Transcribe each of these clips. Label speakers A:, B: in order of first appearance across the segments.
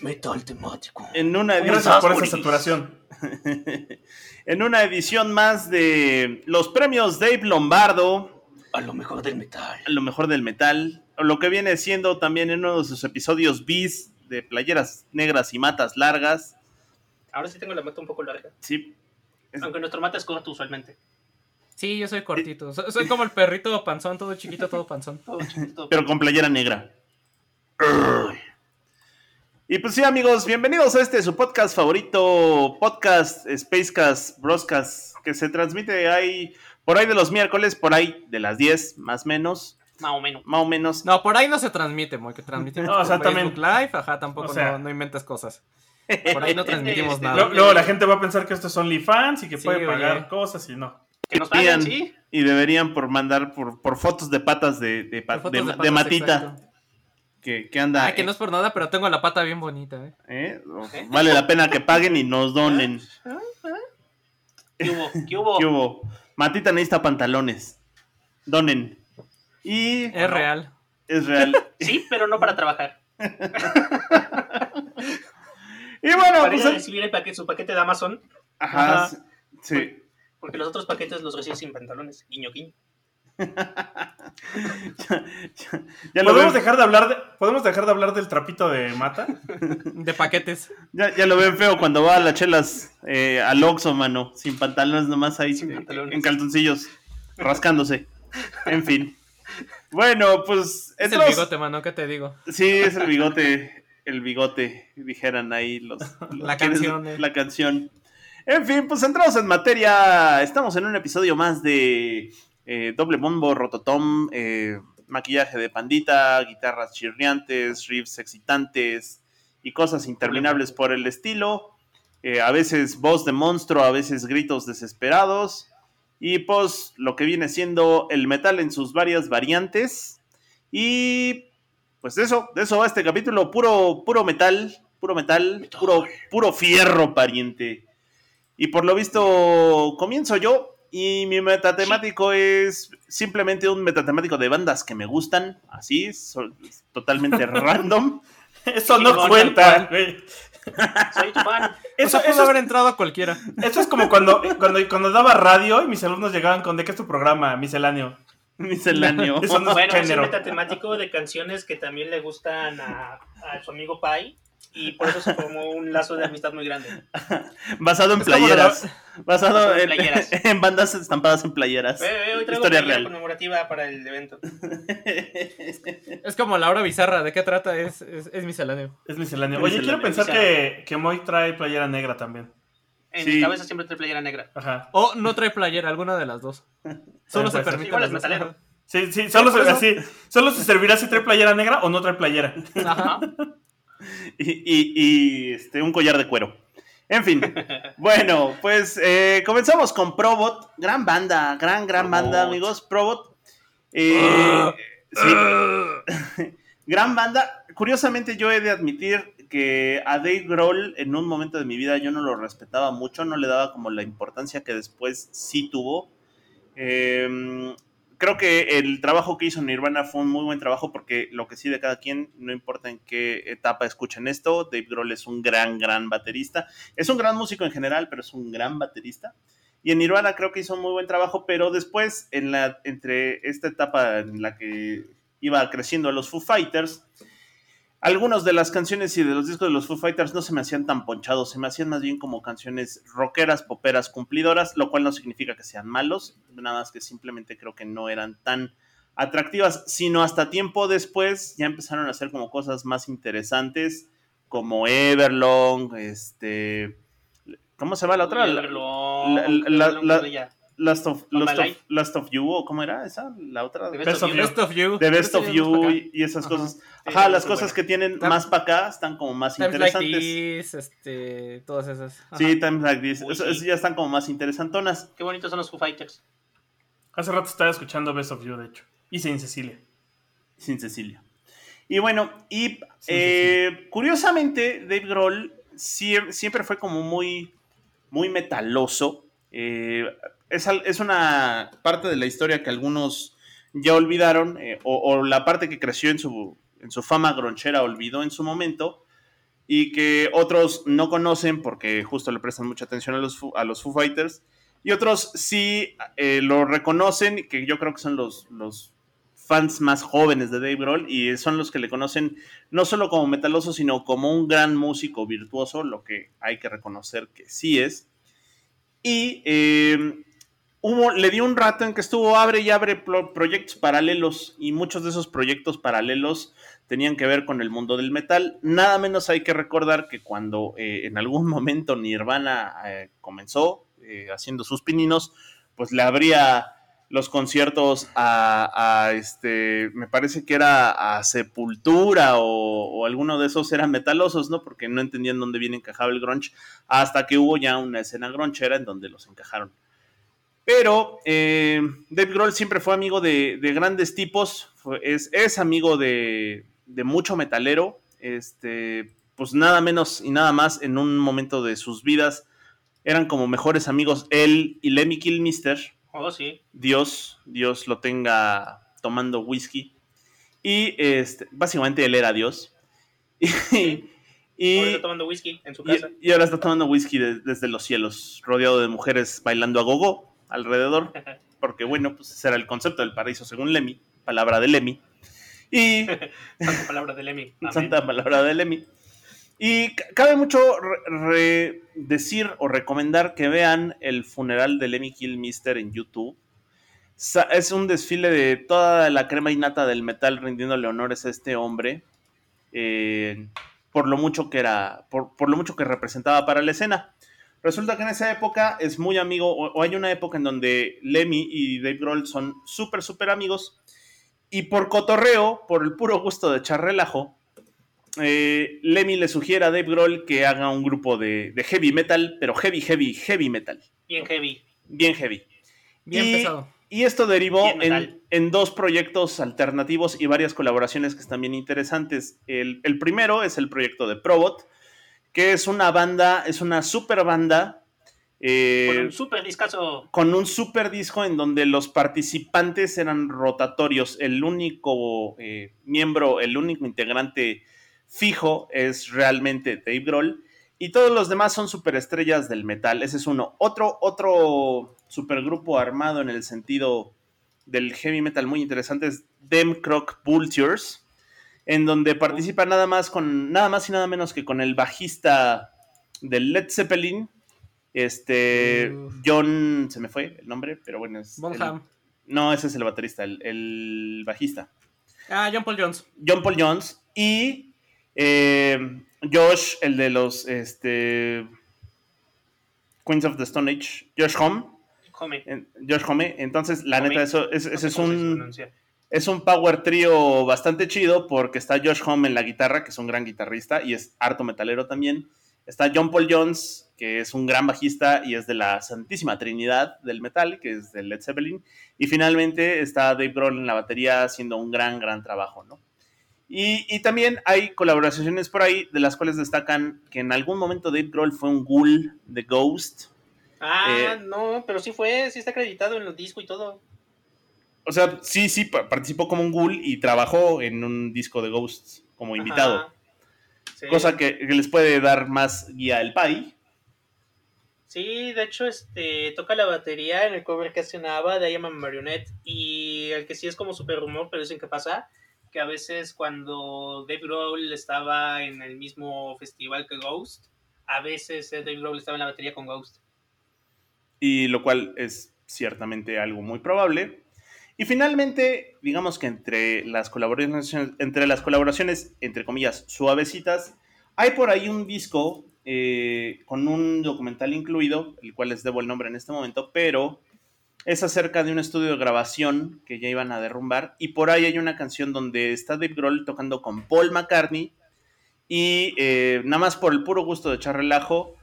A: Metal temático.
B: En una
C: Gracias
B: edición,
C: por esa saturación.
B: en una edición más de los premios Dave Lombardo,
A: A lo mejor del metal.
B: lo mejor del metal, lo que viene siendo también en uno de sus episodios bis de playeras negras y matas largas.
D: Ahora sí tengo la mata un poco larga.
B: Sí, Es-
D: Aunque nuestro mata es corto usualmente.
E: Sí, yo soy cortito. So- Soy como el perrito panzón, todo chiquito, todo panzón.
D: Todo chiquito.
B: pero con playera negra. Y pues sí, amigos, bienvenidos a este su podcast favorito, podcast Spacecast, Broscast, que se transmite ahí por ahí de los miércoles, por ahí de las 10, más o menos,
D: Más o menos.
B: más o menos.
E: No, por ahí no se transmite, muy que transmitimos
C: No,
E: por
C: exactamente.
E: Facebook Live, ajá, tampoco
C: O sea-
E: no, no inventes cosas. Por ahí no transmitimos
D: Este,
E: nada.
C: Luego, la gente va a pensar que esto es OnlyFans y que
E: Sí,
C: puede pagar
E: oye.
C: cosas y no.
D: Que nos
B: Pidan,
D: pagan, sí.
B: y deberían por mandar por, por fotos de patas de, de,
E: patas,
B: matita
E: exacto.
B: Que, que anda.
E: Ah, que no es por nada, pero tengo la pata bien bonita, ¿eh?
B: ¿eh? Vale la pena que paguen y nos donen.
D: ¿Qué hubo? ¿Qué hubo?
B: ¿Qué hubo? Matita necesita pantalones. Donen. Y
E: Es real.
B: es real.
D: Sí, pero no para trabajar.
B: Y bueno,
D: Para
B: pues,
D: ir a recibir el paquete, su paquete de Amazon.
B: ajá,
E: Ajá.
B: sí.
D: Porque los otros paquetes los recibes sin pantalones. Guiño, guiño.
B: Ya lo,
C: ¿Podemos
B: ven,
C: dejar, de hablar de, ¿Podemos dejar de hablar del trapito de mata?
E: De paquetes.
B: ya, ya lo ven feo cuando va a las chelas eh, al Oxxo, mano. Sin pantalones nomás ahí.
D: Sin
B: eh. En calzoncillos. rascándose. En fin. Bueno, pues.
E: Es el bigote, mano, ¿qué te digo?
B: Sí, es el bigote. El bigote, dijeran ahí los. los-
E: La canción, eh.
B: La canción. En fin, pues entramos en materia. Estamos en un episodio más de eh, Doble Bombo, Rototom, eh, maquillaje de pandita, guitarras chirriantes, riffs excitantes y cosas interminables por el estilo. Eh, a veces voz de monstruo, a veces gritos desesperados. Y pues lo que viene siendo el metal en sus varias variantes. Y pues eso, de eso va este capítulo, puro, puro metal, puro metal, puro, puro fierro, pariente. Y por lo visto, comienzo yo. Y mi metatemático es simplemente un metatemático de bandas que me gustan, así, so- totalmente random.
C: Eso no cuenta.
D: Soy tu fan.
C: Eso,
E: o sea, pudo
C: eso,
E: haber
C: es,
E: entrado cualquiera.
C: eso es como cuando, cuando, cuando daba radio y mis alumnos llegaban con ¿de qué es tu programa? Misceláneo.
B: Misceláneo.
C: Eso no es
D: Bueno, es un metatemático de canciones que también le gustan a, a su amigo Pai. Y por eso se formó un lazo de amistad muy grande.
B: Basado en
E: Es
B: playeras. Basado
D: Basado en playeras.
B: en bandas estampadas en playeras.
D: Eh, eh, hoy traigo
B: Historia
D: playera
B: real.
D: conmemorativa para el evento.
E: Es como la hora bizarra, ¿de qué trata? Es, es, es misceláneo.
C: Es misceláneo. Oye,
B: misceláneo.
C: quiero pensar que, que Moy trae playera negra también.
D: En
B: Sí.
D: mi cabeza siempre trae playera negra.
C: Ajá.
E: O no trae playera, alguna de las dos. Solo se permite
D: Igual
E: las
D: es metalero.
C: Sí, sí, solo, se, así, solo se servirá si trae playera negra o no trae playera.
E: Ajá.
B: y, y- y, este, un collar de cuero. En fin, bueno, pues eh, comenzamos con Probot, gran banda, gran, gran banda, amigos. Probot, eh, sí. gran banda. Curiosamente, yo he de admitir que a Dave Grohl en un momento de mi vida yo no lo respetaba mucho, no le daba como la importancia que después sí tuvo. Eh, creo que el trabajo que hizo Nirvana fue un muy buen trabajo porque lo que sí de cada quien, no importa en qué etapa escuchen esto, Dave Grohl es un gran, gran baterista. Es un gran músico en general, pero es un gran baterista. Y en Nirvana creo que hizo un muy buen trabajo, pero después, en la, entre esta etapa en la que iba creciendo los Foo Fighters, algunas de las canciones y de los discos de los Foo Fighters no se me hacían tan ponchados, se me hacían más bien como canciones rockeras, poperas, cumplidoras, lo cual no significa que sean malos, nada más que simplemente creo que no eran tan atractivas, sino hasta tiempo después ya empezaron a hacer como cosas más interesantes, como Everlong, este... ¿Cómo se llama la otra?
D: Everlong,
B: la- la- la-. Last of, Last of. Last of You, ¿o cómo era esa? La otra.
D: The
B: The
D: Best
C: Best
D: of
C: of
D: You.
C: Best of You.
B: Best of You
C: acá.
B: y, y esas
E: Ajá.
B: cosas.
D: Sí,
B: Ajá, las cosas
D: buena.
B: que tienen
E: Tam-
B: más para acá están como más
E: Times like
B: interesantes.
E: this, este, todas esas. Ajá.
B: Sí, Times Like This.
D: Uy,
B: Eso-
D: sí.
B: eso ya están como más interesantonas.
D: Qué bonitos son los Foo Fighters.
C: Hace rato estaba escuchando Best of You, de hecho. Y sin Cecilia.
B: Sin Cecilia. Y bueno, y eh, curiosamente, Dave Grohl sie- siempre fue como muy, muy metaloso. Eh, es, es una parte de la historia que algunos ya olvidaron, eh, o, la parte que creció en su, en su fama gronchera olvidó en su momento, y que otros no conocen porque justo le prestan mucha atención a los, a los Foo Fighters, y otros sí eh, lo reconocen, que yo creo que son los, los fans más jóvenes de Dave Grohl y son los que le conocen no solo como metaloso, sino como un gran músico virtuoso, lo que hay que reconocer que sí es. Y eh, hubo, le dio un rato en que estuvo abre y abre pro- proyectos paralelos y muchos de esos proyectos paralelos tenían que ver con el mundo del metal. Nada menos hay que recordar que cuando eh, en algún momento Nirvana eh, comenzó eh, haciendo sus pininos, pues le abría los conciertos a, este, me parece que era a Sepultura o, alguno de esos eran metalosos, ¿no? Porque no entendían dónde bien encajaba el grunge, hasta que hubo ya una escena grunchera en donde los encajaron. Pero eh, Dave Grohl siempre fue amigo de, de grandes tipos, fue- es, es amigo de, de mucho metalero, este, pues nada menos y nada más en un momento de sus vidas eran como mejores amigos él y Lemmy Kilmister,
D: Oh, sí.
B: Dios, Dios lo tenga tomando whisky. Y este, básicamente él era Dios. Y, y-
D: Ahora está tomando whisky en su
B: y-
D: casa.
B: y ahora está tomando whisky de- desde los cielos, rodeado de mujeres bailando a gogo alrededor. Porque bueno, pues ese era el concepto del paraíso según Lemmy, palabra de Lemmy. Y
D: Santa palabra de Lemmy. Amén.
B: santa palabra de Lemmy. Y ca- cabe mucho decir o recomendar que vean el funeral de Lemmy Kilmister en YouTube. Sa- Es un desfile de toda la crema innata del metal rindiéndole honores a este hombre. eh, por lo mucho que era. Por, por lo mucho que representaba para la escena. Resulta que en esa época es muy amigo. O, o hay una época en donde Lemmy y Dave Grohl son súper, súper amigos. Y por cotorreo, por el puro gusto de echar relajo, eh, Lemmy le sugiere a Dave Grohl que haga un grupo de, de heavy metal, pero heavy, heavy, heavy metal.
D: Bien heavy.
B: Bien heavy.
E: Bien
B: y,
E: pesado.
B: y esto derivó en, en dos proyectos alternativos y varias colaboraciones que están bien interesantes. El, el primero es el proyecto de Probot, que es una banda, es una super banda. eh,
D: Con un super discazo.
B: con un super disco en donde los participantes eran rotatorios. El único eh, miembro, el único integrante fijo es realmente Dave Grohl. Y todos los demás son superestrellas del metal. Ese es uno. Otro, otro supergrupo armado en el sentido del heavy metal muy interesante es Dem Croc Vultures. En donde participa nada más con. nada más y nada menos que con el bajista del Led Zeppelin. Este.
E: Uf.
B: John. Se me fue el nombre, pero bueno. Es el-
E: Bonham.
B: no, ese es el baterista, el, el bajista.
E: Ah, John Paul Jones.
B: John Paul Jones y eh, Josh, el de los este, Queens of the Stone Age, Josh Home.
D: Come.
B: en- Josh Home. Entonces, la
D: Home.
B: neta, eso, es-
D: No
B: ese
D: sé
B: es un. Es un power trio bastante chido porque está Josh Home en la guitarra, que es un gran guitarrista y es harto metalero también. Está John Paul Jones, que es un gran bajista y es de la Santísima Trinidad del metal, que es de Led Zeppelin. Y finalmente está Dave Grohl en la batería haciendo un gran, gran trabajo, ¿no? Y, y también hay colaboraciones por ahí de las cuales destacan que en algún momento Dave Grohl fue un ghoul de Ghost.
D: Ah,
B: Eh,
D: no, pero sí fue, sí está acreditado en los discos y todo.
B: O sea, sí, sí, pa- participó como un ghoul y trabajó en un disco de Ghost como invitado.
D: Sí.
B: Cosa que, que les puede dar más guía el Pai.
D: Sí, de hecho, este toca la batería en el cover que hace Nava de I Am a Marionette. Y el que sí es como super rumor, pero dicen que pasa. Que a veces cuando Dave Grohl estaba en el mismo festival que Ghost, a veces eh, Dave Grohl estaba en la batería con Ghost.
B: y lo cual es ciertamente algo muy probable. Y finalmente, digamos que entre las colaboraciones, entre las colaboraciones, entre comillas, suavecitas, hay por ahí un disco eh, con un documental incluido, el cual les debo el nombre en este momento, pero es acerca de un estudio de grabación que ya iban a derrumbar. Y por ahí hay una canción donde está Dave Grohl tocando con Paul McCartney y eh, nada más por el puro gusto de echar relajo,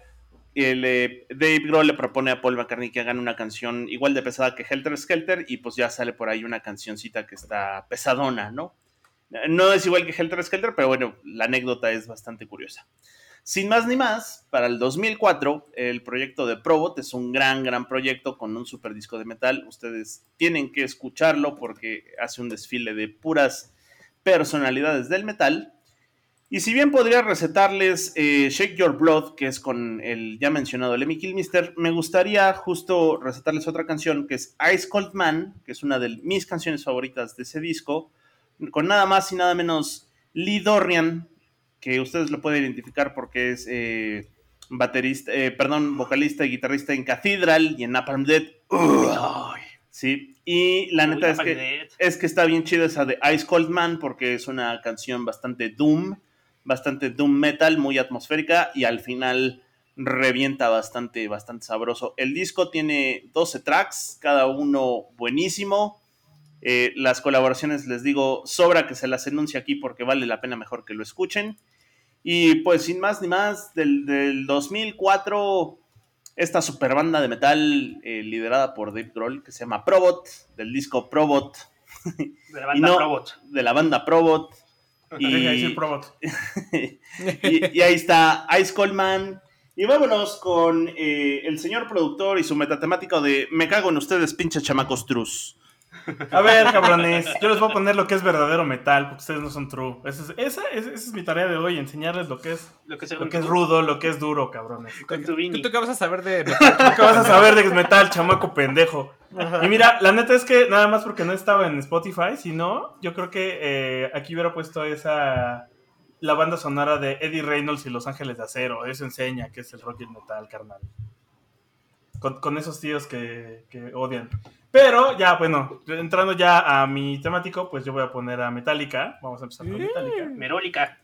B: eh, Dave Grohl le propone a Paul McCartney que hagan una canción igual de pesada que Helter Skelter y pues ya sale por ahí una cancioncita que está pesadona, ¿no? No es igual que Helter Skelter, pero bueno, la anécdota es bastante curiosa. Sin más ni más, para el 2004, el proyecto de Probot es un gran, gran proyecto con un super disco de metal. Ustedes tienen que escucharlo porque hace un desfile de puras personalidades del metal. Y si bien podría recetarles eh, Shake Your Blood, que es con el ya mencionado Lemmy Kilmister, me gustaría justo recetarles otra canción que es Ice Cold Man, que es una de mis canciones favoritas de ese disco, con nada más y nada menos Lee Dorian que ustedes lo pueden identificar porque es eh, baterista, eh, perdón, vocalista y guitarrista en Cathedral y en Napalm Dead. sí, y la neta es que, es que está bien chida esa de Ice Cold Man porque es una canción bastante doom, bastante doom metal, muy atmosférica y al final revienta bastante, bastante sabroso. El disco tiene 12 tracks, cada uno buenísimo. Eh, las colaboraciones, les digo, sobra que se las enuncie aquí porque vale la pena mejor que lo escuchen. Y pues sin más ni más, del, 2004, esta super banda de metal eh, liderada por Dave Grohl que se llama Probot, del disco Probot.
D: De la banda Probot.
B: De la banda Probot.
C: Y,
B: y, ahí está Ice Cold Man. Y vámonos con eh, el señor productor y su metatemático de Me cago en ustedes, pinche chamacos trus.
C: A ver, cabrones, yo les voy a poner lo que es verdadero metal, porque ustedes no son true. Esa es, esa, es mi tarea de hoy, enseñarles lo que es,
D: lo que,
C: lo que es rudo, lo que es duro, cabrones.
E: Con tu ¿Tú, ¿Tú qué vas a saber de
C: metal? ¿Tú qué vas a saber de metal, chamaco pendejo? Y mira, la neta es que nada más porque no estaba en Spotify, si no, yo creo que eh, aquí hubiera puesto esa... La banda sonora de Eddie Reynolds y Los Ángeles de Acero. Eso enseña que es el rock y el metal, carnal. Con, con esos tíos que, que odian. Pero ya, bueno, entrando ya a mi temático, pues yo voy a poner a Metallica. Vamos a empezar con Metallica.
D: Merólica.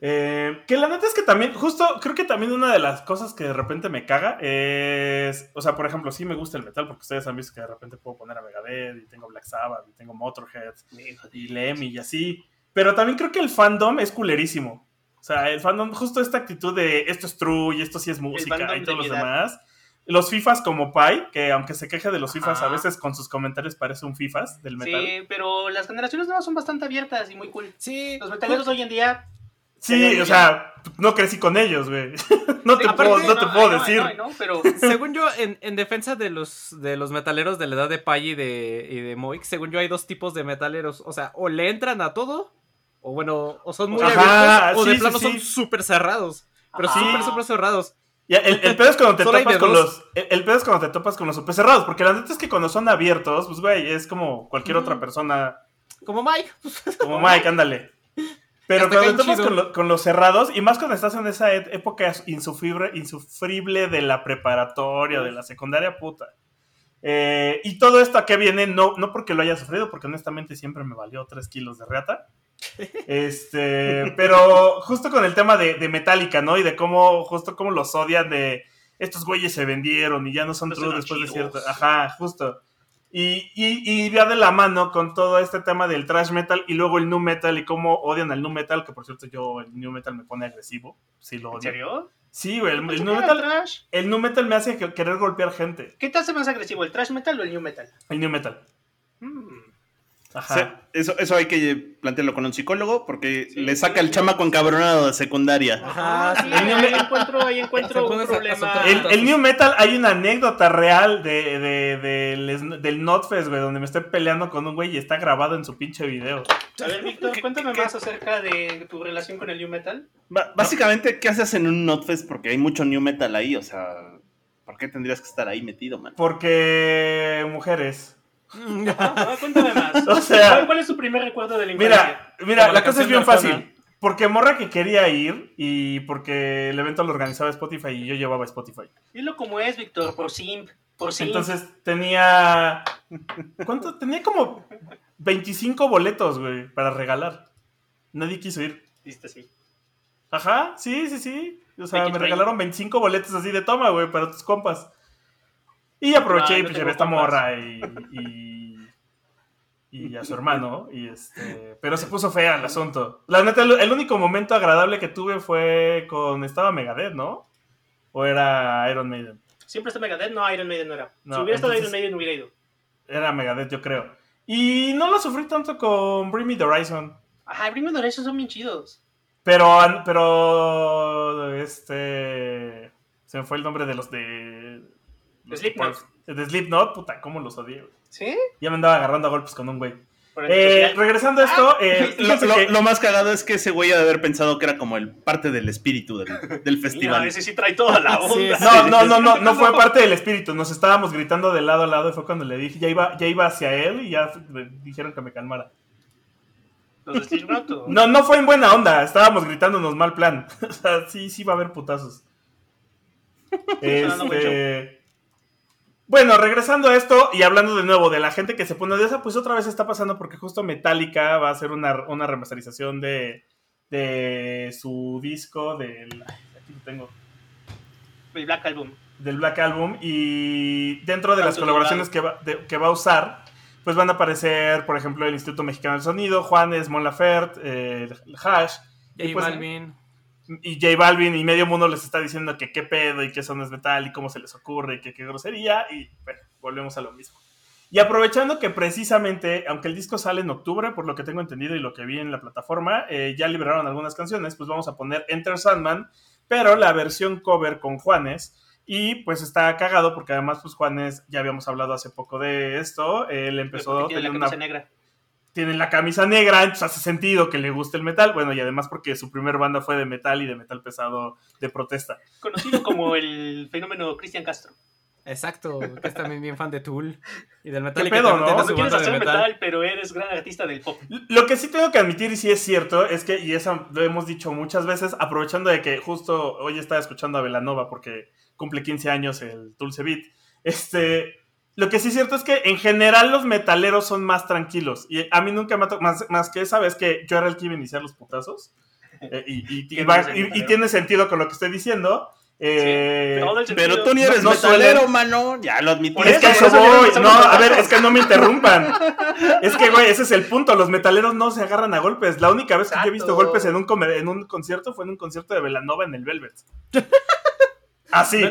C: Eh, que la neta es que también, justo, creo que también una de las cosas que de repente me caga es, o sea, por ejemplo, sí me gusta el metal, porque ustedes han visto que de repente puedo poner a Megadeth, y tengo Black Sabbath, y tengo Motorhead, y Lemmy, y así, pero también creo que el fandom es culerísimo. O sea, el fandom, justo esta actitud de esto es true, y esto sí es música, y todos los demás los FIFAs como Pai, que aunque se queja de los FIFAs a veces con sus comentarios parece un FIFAs del metal.
D: Sí, pero las generaciones nuevas son bastante abiertas y muy cool. Sí. Los metaleros hoy en día.
C: Sí, o sea, no crecí con ellos, güey. no te puedo, no, te puedo decir.
E: pero... Según yo, en, defensa de los, de los metaleros de la edad de Pai y de, y de Moix, según yo hay dos tipos de metaleros. O sea, o le entran a todo, o bueno, o son muy abiertos, o de plano son súper cerrados. Pero súper, súper cerrados
C: el, el, pedo es cuando te topas con los. El, pedo es cuando te topas con los super cerrados. Porque la neta es que cuando son abiertos, pues güey, es como cualquier otra persona.
E: Como Mike.
C: Como Mike, ándale. Pero cuando te topas con, los cerrados, y más cuando estás en esa época insufrible, insufrible de la preparatoria, de la secundaria, puta. Eh, y todo esto a qué viene, no, no porque lo haya sufrido, porque honestamente siempre me valió 3 kilos de reata. Este, pero justo con el tema de, Metallica, ¿no? Y de cómo, justo cómo los odian de estos güeyes se vendieron y ya no son true después de cierto. Ajá, justo. Y, y, y, va de la mano con todo este tema del trash metal y luego el nu metal y cómo odian al nu metal, que por cierto yo el nu metal me pone agresivo. Sí, lo
D: ¿En serio?
C: Sí, güey, el, nu metal. El nu metal me hace querer golpear gente.
D: ¿Qué te hace más agresivo, el trash metal o el new metal?
C: El new metal.
B: Mm eso, eso hay que plantearlo con un psicólogo porque le saca el chamaco encabronado de secundaria.
D: Ajá, sí, ahí encuentro, ahí encuentro un problema.
C: El, New Metal, hay una anécdota real de, del Notfest, güey, donde me estoy peleando con un güey y está grabado en su pinche video.
D: A ver, Víctor, cuéntame más acerca de tu relación con el New Metal.
B: básicamente, ¿qué haces en un Notfest? Porque hay mucho New Metal ahí, o sea, ¿por qué tendrías que estar ahí metido, man?
C: Porque mujeres.
D: Ah, cuéntame más. O sea, ¿Cuál, es su primer recuerdo de la
C: Mira, mira la, cosa es bien fácil. Porque morra que quería ir y porque el evento lo organizaba Spotify y yo llevaba Spotify.
D: Dilo como es, Víctor, por simp, por simp.
C: Entonces tenía... ¿Cuánto? Tenía como 25 boletos, güey, para regalar. Nadie quiso ir.
D: Viste, sí.
C: Ajá, sí, sí, sí. O sea, me regalaron 25 boletos así de toma, güey, para tus compas. Y aproveché y pues llevé a esta morra y, y, y a su hermano. Y este, pero se puso fea el asunto. La neta, el, único momento agradable que tuve fue con. Estaba Megadeth, ¿no? ¿O era Iron Maiden?
D: Siempre está Megadeth, no, Iron Maiden no era.
C: No,
D: si hubiera estado Iron Maiden, hubiera ido.
C: Era Megadeth, yo creo. Y no lo sufrí tanto con Bring Me the Horizon.
D: Ajá, Bring Me the Horizon son bien chidos.
C: Pero, pero, este, se me fue el nombre de los de... los
D: Slipknot.
C: De Slipknot, puta, cómo los odié. güey.
D: ¿Sí?
C: Ya me andaba agarrando a golpes con un güey. Eh, regresando a esto, eh,
B: Lo,
C: fíjense
B: lo-
C: que-
B: lo más cagado es que ese güey ha de haber pensado que era como el parte del espíritu del, del
D: Mira,
B: festival.
D: ese sí trae toda la onda.
E: sí.
C: No, no, no, no, no fue parte del espíritu. Nos estábamos gritando de lado a lado y fue cuando le dije, ya iba, ya iba hacia él y ya me dijeron que me calmara.
D: Los de.
C: No, no fue en buena onda, estábamos gritándonos mal plan. O sea, sí, sí va a haber putazos. Este. Bueno, regresando a esto y hablando de nuevo de la gente que se pone de esa, pues otra vez está pasando porque justo Metallica va a hacer una, una remasterización de, de su disco del. Aquí lo tengo.
D: El Black Album.
C: del Black Album y dentro de las colaboraciones que va, de- que va a usar, pues van a aparecer, por ejemplo, el Instituto Mexicano del Sonido, Juanes, Mon Laferte, eh, el Hash
E: J
C: y, pues,
E: Balvin.
C: Y J Balvin y medio mundo les está diciendo que qué pedo y que eso no es metal y cómo se les ocurre y que qué grosería y bueno, volvemos a lo mismo. Y aprovechando que precisamente, aunque el disco sale en octubre, por lo que tengo entendido y lo que vi en la plataforma, eh, ya liberaron algunas canciones, pues vamos a poner Enter Sandman, pero la versión cover con Juanes. Y pues está cagado porque además pues Juanes, ya habíamos hablado hace poco de esto, él empezó
D: tiene camisa
C: una,
D: negra.
C: Tiene la camisa negra, entonces hace sentido que le guste el metal, bueno y además porque su primer banda fue de metal y de metal pesado de protesta.
D: Conocido como el fenómeno Cristian Castro.
E: Exacto, que es también bien fan de Tool y del metal.
C: ¿Qué pedo, no?
D: No quieres hacer
E: metal.
D: metal, pero eres gran artista del pop.
C: Lo que sí tengo que admitir, y sí es cierto, es que, y eso lo hemos dicho muchas veces, aprovechando de que justo hoy estaba escuchando a Velanova porque cumple 15 años el Dulce Beat, este, lo que sí es cierto es que en general los metaleros son más tranquilos. Y a mí nunca me ha tocado, más, más que esa vez que yo era el que iba a iniciar los putazos. eh, y, y- y
D: ¿Quién
C: va-
D: es el
C: y- y
D: metalero?
C: tiene sentido con lo que estoy diciendo. eh.
B: Pero tú ni eres
C: No- no
B: metalero,
C: suelen-
B: mano. Ya lo admití.
C: Es que
D: eso,
C: voy. No,
D: a
C: ver, es que no me interrumpan. Es que, güey, ese es el punto. Los metaleros no se agarran a golpes. La única vez que yo he visto golpes en un, comer- en un concierto fue en un concierto de Velanova en el Velvet. Así.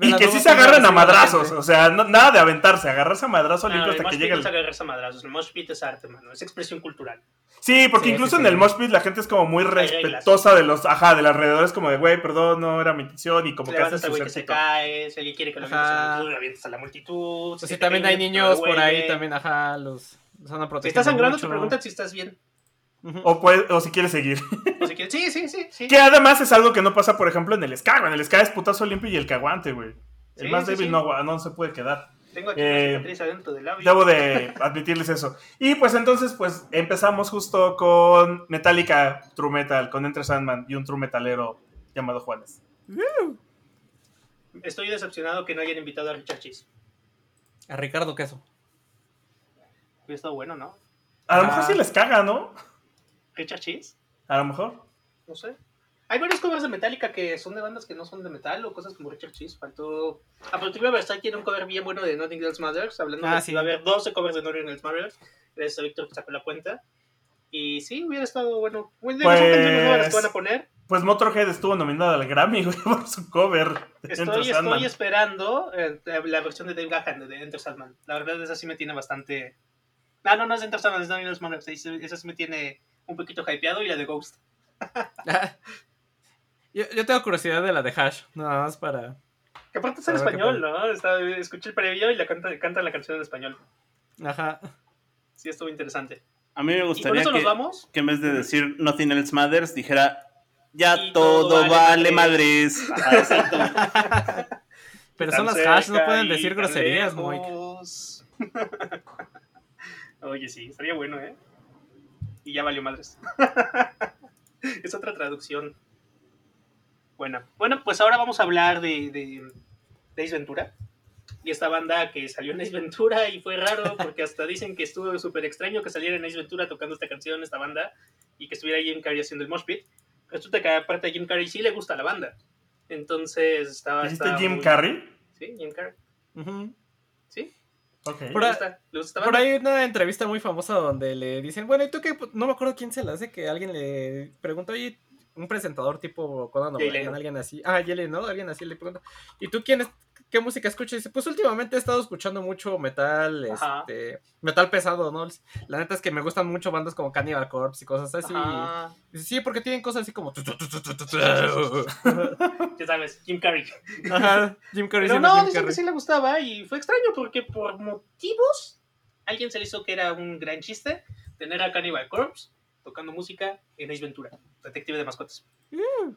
C: Y que sí se
E: pone
C: agarran a
E: de
C: madrazos. O sea, no- nada de aventarse. Agarrarse a madrazo limpio hasta que llegue
D: no es
C: el...
D: agarrarse a madrazos. El mosh pit es arte, mano. Es expresión cultural.
C: Sí, porque
E: Sí,
C: incluso
E: sí,
C: en
E: sí.
C: el mosh pit la gente es como muy respetuosa de los, ajá, del alrededor. Es como de, güey, perdón, no era mi intención. Y como que hace
D: Levantas al
C: su
D: güey que se cae. Si alguien quiere que lo avientes a la
E: Ajá.
D: multitud, lo avientas a la multitud.
E: Pues
D: Si
E: también hay niños por ahí, también, ajá, los, los andan
D: Si
E: protegiendo.
D: estás sangrando, te preguntan si estás bien.
C: O, puede- o si quieres seguir.
D: O si quieres. Sí, sí, sí. sí.
C: Que además es algo que no pasa, por ejemplo, en el ska. güey. En el ska es putazo limpio y el que aguante, güey. El
D: Sí,
C: más
D: sí,
C: débil
D: sí.
C: No, se puede quedar.
D: Tengo aquí
C: Eh,
D: una cicatriz adentro del labio.
C: Debo de admitirles eso. Y pues entonces, pues empezamos justo con Metallica True Metal, con Enter Sandman y un true metalero llamado Juanes.
D: Estoy decepcionado que no hayan invitado a Richard Cheese.
E: A Ricardo Queso.
D: Hubiera estado bueno, ¿no?
C: A lo
E: Ah.
C: mejor sí les caga, ¿no?
D: Richard Cheese.
C: A lo mejor.
D: No sé. Hay varios covers de Metallica que son de bandas que no son de metal o cosas como Richard Cheese. Faltó. A Protective Versailles tiene un cover bien bueno de Nothing Else Matters. Hablando
E: Ah,
D: de
E: sí.
D: va a haber 12 covers de Nothing Else Matters. Gracias a Víctor que sacó la cuenta. Y sí, hubiera estado bueno. Bueno,
C: Pues-
D: las que van a poner.
C: Pues Motorhead estuvo nominado al Grammy, güey, por su cover de
D: Estoy,
C: Sandman.
D: estoy esperando eh, la versión de Dave Gahan de Enter Sandman. La verdad, esa sí me tiene bastante. No, no, no es Enter Sandman, es Matters. Esa esa sí me tiene un poquito hypeado y la de Ghost.
E: yo, yo tengo curiosidad de la de Hash, nada más para...
D: Que aparte está en español, ¿no? Está, escuché el previo y la canta, canta la canción en español.
E: Ajá.
D: Sí, estuvo interesante.
B: A mí me
D: ¿Y con
B: gustaría que,
D: vamos?
B: que en vez de decir Nothing Else Matters, dijera ya
D: Y
B: todo,
D: todo
B: vale,
D: vale
B: madres. Exacto.
E: Pero son las Hash, no pueden decir groserías, Moik.
D: lejos. Oye, sí, estaría bueno, ¿eh? Y ya valió madres. es otra traducción. Bueno, bueno, pues ahora vamos a hablar de, de, de Ace Ventura. Y esta banda que salió en Ace Ventura y fue raro porque hasta dicen que estuvo súper extraño que saliera en Ace Ventura tocando esta canción, esta banda, y que estuviera Jim Carrey haciendo el mosh pit. Resulta que aparte a Jim Carrey sí le gusta la banda. Entonces estaba...
C: ¿Dijiste Jim
D: muy-
C: Carrey?
D: Sí, Jim Carrey. ¿Sí?
E: Por,
D: ¿Le
E: a-
D: gusta? ¿Le gusta esta
E: por ahí hay una entrevista muy famosa donde le dicen, bueno, ¿y tú qué? No me acuerdo quién se la hace, que alguien le pregunta, oye, un presentador tipo Conan O'Brien, alguien así. Ah, Leno, ¿no? Alguien así le pregunta, ¿y tú quién es? ¿Qué música escuchas? Y dice, pues últimamente he estado escuchando mucho metal,
D: Ajá.
E: este, metal pesado, ¿no? La neta es que me gustan mucho bandas como Cannibal Corpse y cosas así. Dice, sí, porque tienen cosas así como...
D: Ya sabes, Jim Carrey.
E: Ajá, Jim Carrey.
D: Pero no,
E: Jim
D: dicen que sí le gustaba y fue extraño porque por motivos alguien se le hizo que era un gran chiste tener a Cannibal Corpse tocando música en Ace Ventura, Detective de Mascotas.
E: Mm.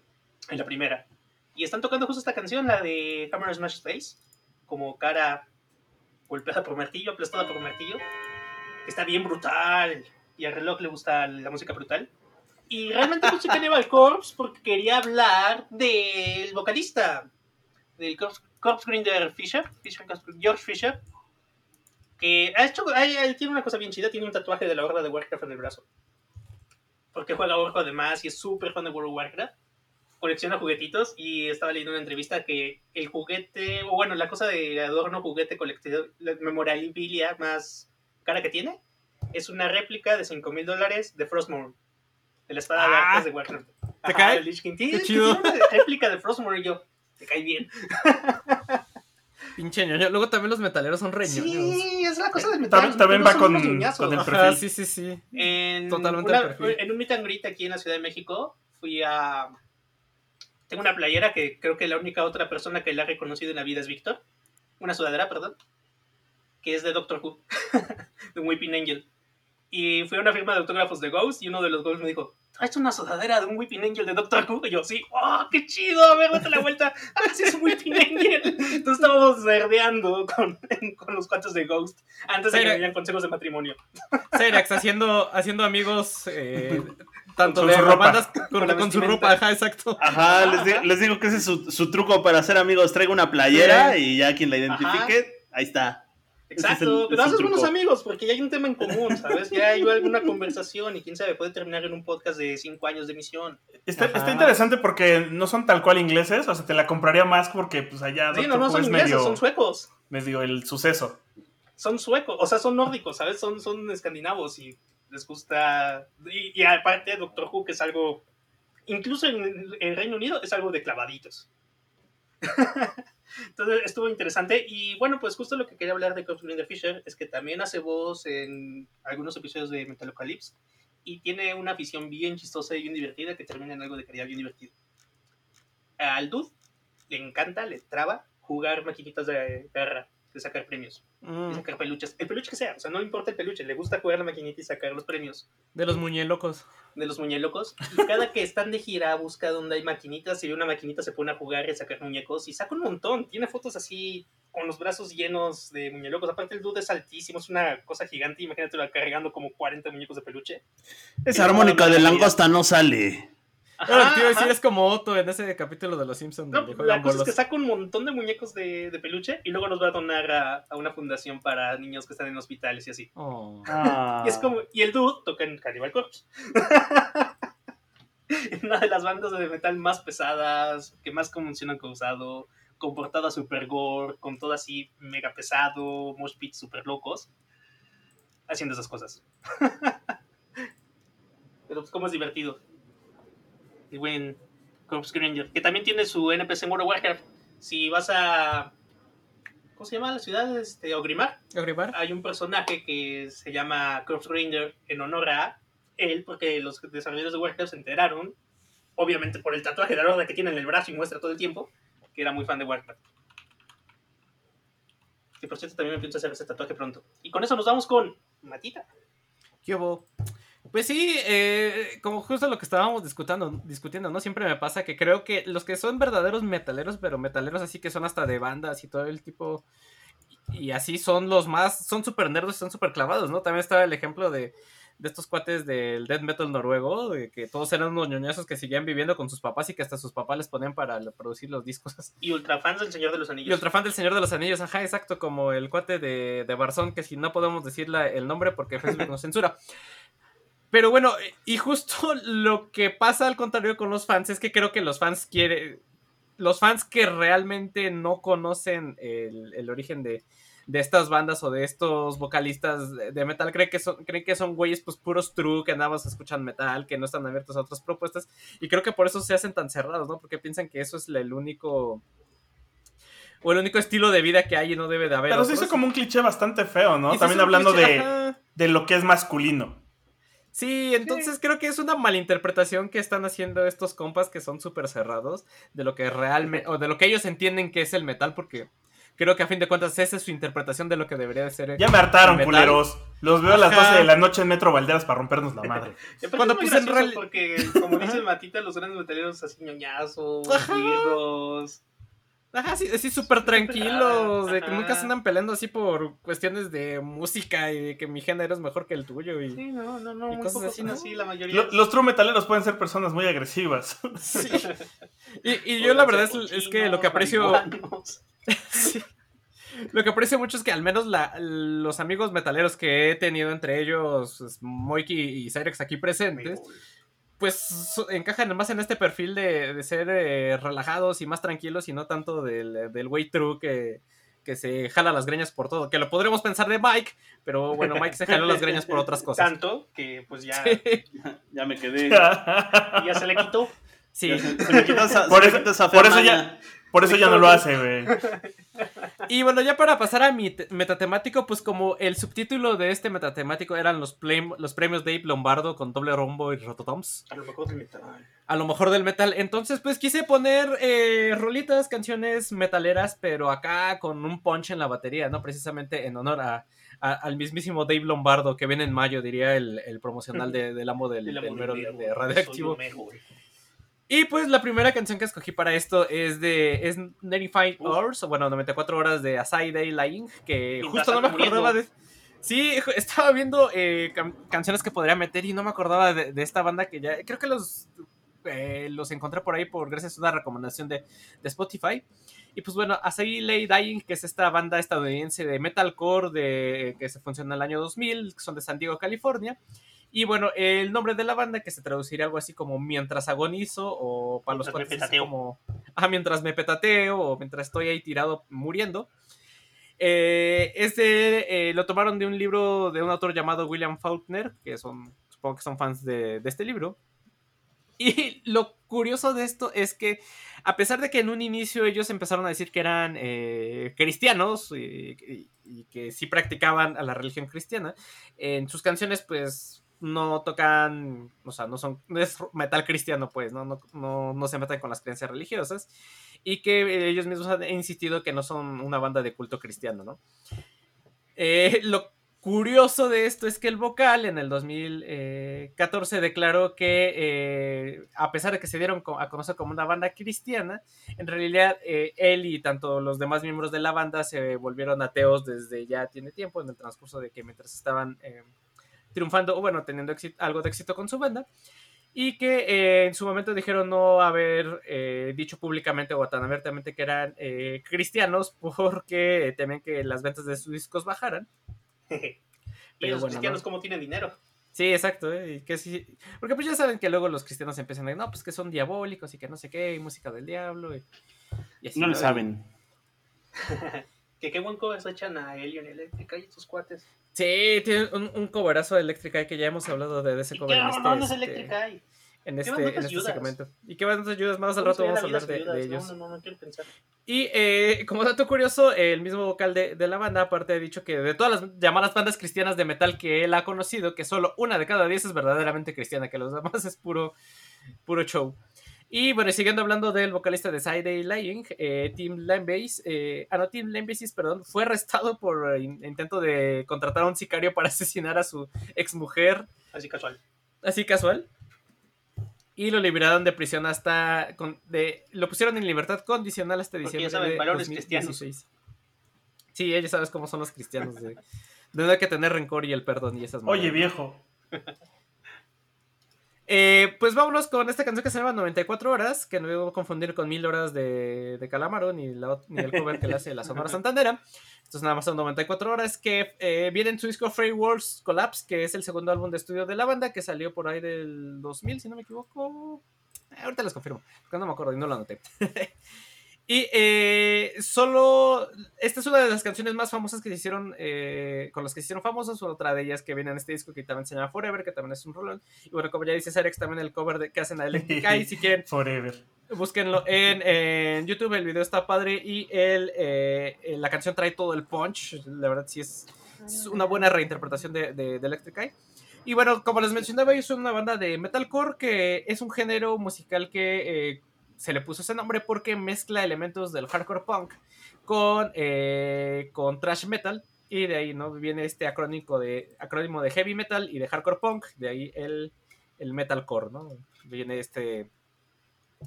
D: En la primera. Y están tocando justo esta canción, la de Hammer Smash Face, como cara golpeada por martillo, aplastada por martillo, está bien brutal. Y al reloj le gusta la música brutal. Y realmente puse Cannibal Corpse porque quería hablar del vocalista, del Corpse, Grinder Fisher, Fisher- George Fisher, que ha hecho, él tiene una cosa bien chida, tiene un tatuaje de la horda de Warcraft en el brazo. Porque juega Orco además y es súper fan de World of Warcraft. Colecciona juguetitos y estaba leyendo una entrevista que el juguete, o bueno, la cosa de adorno, juguete colectivo, la memorabilia más cara que tiene, es una réplica de 5 mil dólares de Frostmourne, de la espada de
E: Ah.
D: artes de Warcraft.
E: ¿Te cae?
D: de Lich King.
E: Qué chido.
D: réplica de Frostmourne y yo, te cae bien.
E: Pinche ñoño. Luego también los metaleros son reñoños.
D: Sí, es la cosa del metal.
C: También, va con, el
E: Ajá,
C: perfil.
E: sí, sí, sí.
D: En,
E: Totalmente
D: una-
E: el perfil.
D: en un meet and greet aquí en la Ciudad de México, fui a... Tengo una playera que creo que la única otra persona que la ha reconocido en la vida es Víctor. Una sudadera, perdón. Que es de Doctor Who. de un Weeping Angel. Y fui a una firma de autógrafos de Ghost y uno de los Ghosts me dijo, ¿traes una sudadera de un Weeping Angel de Doctor Who? Y yo, sí, ¡oh, qué chido! A ver, date la vuelta. ¡Ah, sí es un Weeping Angel! Entonces estábamos nerdeando con, con los cuates de Ghost antes de que me dieran consejos de matrimonio.
E: Cyrax haciendo, haciendo amigos eh, tanto
C: Con
E: de
C: su ropa.
E: bandas con,
D: Con la
E: con su ropa, ajá, exacto.
B: Ajá, les, di- les digo que ese es su, su truco para hacer amigos. Traigo una playera y ya quien la identifique, ahí está.
D: Exacto,
B: el-
D: pero
B: es
D: haces buenos amigos porque ya hay un tema en común, ¿sabes? Ya hay alguna conversación y quién sabe, puede terminar en un podcast de cinco años de emisión.
C: Está, está interesante porque no son tal cual ingleses, o sea, te la compraría más porque pues allá
D: Sí, no, no son
C: es
D: ingleses,
C: medio,
D: son suecos.
C: medio el suceso.
D: Son suecos, o sea, son nórdicos, ¿sabes? Son, son escandinavos y les gusta. Y, y aparte, Doctor Who, que es algo. Incluso en el Reino Unido, es algo de clavaditos. Entonces estuvo interesante. Y bueno, pues justo lo que quería hablar de Corpse Grinder Fisher es que también hace voz en algunos episodios de Metalocalypse y tiene una afición bien chistosa y bien divertida que termina en algo de calidad bien divertido. Al dude le encanta, le traba jugar maquinitas de garra, de sacar premios y
E: Mm,
D: sacar peluches. El peluche que sea, o sea, no importa el peluche, le gusta jugar la maquinita y sacar los premios
E: de los muñelocos.
D: de los muñelocos. Y cada que están de gira busca donde hay maquinitas y ve una maquinita se pone a jugar y a sacar muñecos y saca un montón. Tiene fotos así con los brazos llenos de muñelocos. Aparte el dude es altísimo, es una cosa gigante. Imagínate cargando como 40 muñecos de peluche.
B: Esa armónica de langosta no sale.
E: Claro,
D: Ajá,
E: te iba a decir,
D: ajá.
E: es como Otto en ese capítulo de Los Simpsons
D: No,
E: donde
D: la cosa es que saca un montón de muñecos de, de peluche y luego los va a donar a, a una fundación para niños que están en hospitales y así.
E: Oh.
D: Y es como, y el dude toca en Cannibal Corpse. Una de las bandas de metal más pesadas, que más conmoción han causado, con portada super gore, con todo así mega pesado, mosh pits super locos, haciendo esas cosas. Pero pues como es divertido. Y buen Corpse Granger, que también tiene su NPC en World of Warcraft. Si vas a... ¿Cómo se llama la ciudad? Este, Ogrimar
E: ¿Agribar?
D: hay un personaje que se llama Corpse Ranger en honor a él, porque los desarrolladores de Warcraft se enteraron, obviamente por el tatuaje de la horda que tiene en el brazo y muestra todo el tiempo, que era muy fan de Warcraft. Que por cierto también me pienso hacer ese tatuaje pronto. Y con eso nos vamos con Matita.
E: ¿Qué hubo? Pues sí, eh, como justo lo que estábamos discutiendo, discutiendo, ¿no? Siempre me pasa que creo que los que son verdaderos metaleros, pero metaleros así que son hasta de bandas y todo el tipo, y así son los más, son súper nerdos son súper clavados, ¿no? También estaba el ejemplo de, de estos cuates del death metal noruego, de que todos eran unos ñoñazos que seguían viviendo con sus papás y que hasta sus papás les ponían para producir los discos.
D: Y ultra fans del Señor de los Anillos.
E: Y ultra fan del Señor de los Anillos, ajá, exacto, como el cuate de, de Barzón, que si no podemos decir la- el nombre porque Facebook nos censura. Pero bueno, y justo lo que pasa al contrario con los fans es que creo que los fans quieren. Los fans que realmente no conocen el, el origen de, de estas bandas o de estos vocalistas de, metal creen que son, creen que son güeyes pues puros true, que nada más escuchan metal, que no están abiertos a otras propuestas. Y creo que por eso se hacen tan cerrados, ¿no? Porque piensan que eso es el único o el único estilo de vida que hay y no debe de haber.
C: Pero se hizo como un cliché bastante feo, ¿no? También hablando de, de, lo que es masculino.
E: Sí, entonces creo que es una malinterpretación que están haciendo estos compas que son súper cerrados de lo que realmente, o de lo que ellos entienden que es el metal, porque creo que a fin de cuentas esa es su interpretación de lo que debería de ser.
C: Ya me hartaron, culeros. Los veo a las 12 de la noche en Metro Valderas para rompernos la madre.
D: Cuando puse en real... Porque, como dice Matita, los grandes metaleros así ñoñazos, virros.
E: Ajá, sí, así súper tranquilos, de que nunca se andan peleando así por cuestiones de música y de que mi género es mejor que el tuyo. Y,
D: sí, no, no, no, muy cosas así, ¿no? así, la mayoría.
C: los true metaleros pueden ser personas muy agresivas.
E: Sí. Y, yo la verdad es, que lo que aprecio... Lo que aprecio mucho es que al menos la, los amigos metaleros que he tenido entre ellos, pues, Moiki y Cyrex aquí presentes, pues encajan más en este perfil de, ser eh, relajados y más tranquilos y no tanto del, del way true que, que se jala las greñas por todo. Que lo podríamos pensar de Mike, pero bueno, Mike se jaló las greñas por otras cosas.
D: Tanto que pues ya,
B: ya me quedé.
D: y ya se le quitó.
E: Sí.
B: Se, me quitó esa,
C: por, eso, por eso ya, por eso ya no lo hace, güey.
E: Y bueno, ya para pasar a mi metatemático, pues como el subtítulo de este metatemático eran los, los premios Dave Lombardo con doble rombo y rototoms.
D: A lo mejor del metal.
E: A lo mejor del metal. Entonces, pues quise poner eh, rolitas, canciones metaleras, pero acá con un punch en la batería, ¿no? Precisamente en honor a, al mismísimo Dave Lombardo, que viene en mayo, diría el, promocional del amo del, del, mero, de Radioactivo. Y pues la primera canción que escogí para esto es de es 95 Hours, o bueno, 94 horas de Asai Day Lying, que justo no me acordaba de... Sí, estaba viendo eh, canciones que podría meter y no me acordaba de, esta banda que ya... Creo que los, eh, los encontré por ahí por gracias a una recomendación de, de Spotify. Y pues bueno, Asai Lay Dying, que es esta banda estadounidense de metalcore de, que se funciona en el año 2000, que son de San Diego, California. Y bueno, el nombre de la banda, que se traduciría algo así como Mientras agonizo, o para los cuates como Ah, mientras me petateo, o mientras estoy ahí tirado muriendo. Eh, este lo tomaron de un libro de un autor llamado William Faulkner, que son, supongo que son fans de, este libro. Y lo curioso de esto es que, a pesar de que en un inicio ellos empezaron a decir que eran eh, cristianos y, y, que sí practicaban a la religión cristiana, en sus canciones, pues no tocan, o sea, no son, es metal cristiano, pues, ¿no? No, no, se meten con las creencias religiosas y que ellos mismos han insistido que no son una banda de culto cristiano, ¿no? Eh, lo curioso de esto es que el vocal en el 2014 declaró que eh, a pesar de que se dieron a conocer como una banda cristiana, en realidad eh, él y tanto los demás miembros de la banda se volvieron ateos desde ya tiene tiempo en el transcurso de que mientras estaban triunfando, o bueno, teniendo algo de éxito con su banda. Y que eh, en su momento dijeron no haber eh, dicho públicamente o tan abiertamente que eran eh, cristianos porque temen que las ventas de sus discos bajaran.
D: y los cristianos, ¿cómo tienen dinero?
E: Sí, exacto, y que sí, porque pues ya saben que luego los cristianos empiezan a decir, no, pues que son diabólicos y que no sé qué, y música del diablo, y,
B: así, no lo saben.
D: que qué buen cover se echan a Elion Eléctrica y sus cuates.
E: Sí, tiene un, un coberazo de Electric Eye que ya hemos hablado de, ese cover.
D: ¿Qué en este, este, Electric Eye?
E: En este, en este segmento. ¿Y qué bandas ayudas? Más al rato vamos a hablar de, ellos.
D: No, no, no, quiero pensar.
E: Y eh, como dato curioso, el mismo vocal de, de, la banda, aparte, ha dicho que de todas las llamadas bandas cristianas de metal que él ha conocido, que solo una de cada diez es verdaderamente cristiana, que los demás es puro, puro show. Y bueno, siguiendo hablando del vocalista de Side Lying, eh, Tim Lambase, eh, ah, no, Tim Lambasis, perdón, fue arrestado por intento de contratar a un sicario para asesinar a su exmujer.
D: Así casual.
E: Así casual. Y lo liberaron de prisión hasta. de, lo pusieron en libertad condicional hasta diciembre.
D: Porque ya saben, valores cristianos.
E: Sí, ya sabes cómo son los cristianos. De, de no hay que tener rencor y el perdón y esas
C: Oye, viejo.
E: Eh, pues vámonos con esta canción que se llama 94 horas, que no debo confundir con mil horas de, de Calamaro, ni, ni el cover que le hace la Sonora Santandera. Esto es nada más son 94 horas, que eh, viene en su disco Free Wars Collapse, que es el segundo álbum de estudio de la banda, que salió por ahí del 2000, si no me equivoco. Eh, ahorita les confirmo, porque no me acuerdo y no lo anoté. Y eh, solo. Esta es una de las canciones más famosas que se hicieron. Eh, con las que se hicieron famosas. Otra de ellas que viene en este disco que también se llama Forever, que también es un rolón. Y bueno, como ya dice Sarex, también el cover de, que hacen a Electric Eye. Si quieren.
C: Forever.
E: Búsquenlo en, en, YouTube, el video está padre y el, eh, la canción trae todo el punch. La verdad, sí es, es una buena reinterpretación de, de, de Electric Eye. Y bueno, como les mencionaba, es una banda de metalcore que es un género musical que eh, se le puso ese nombre porque mezcla elementos del hardcore punk con, eh, con thrash metal. Y de ahí ¿no? viene este acrónimo de, acrónimo de heavy metal y de hardcore punk. De ahí el, el metalcore, ¿no? Viene este,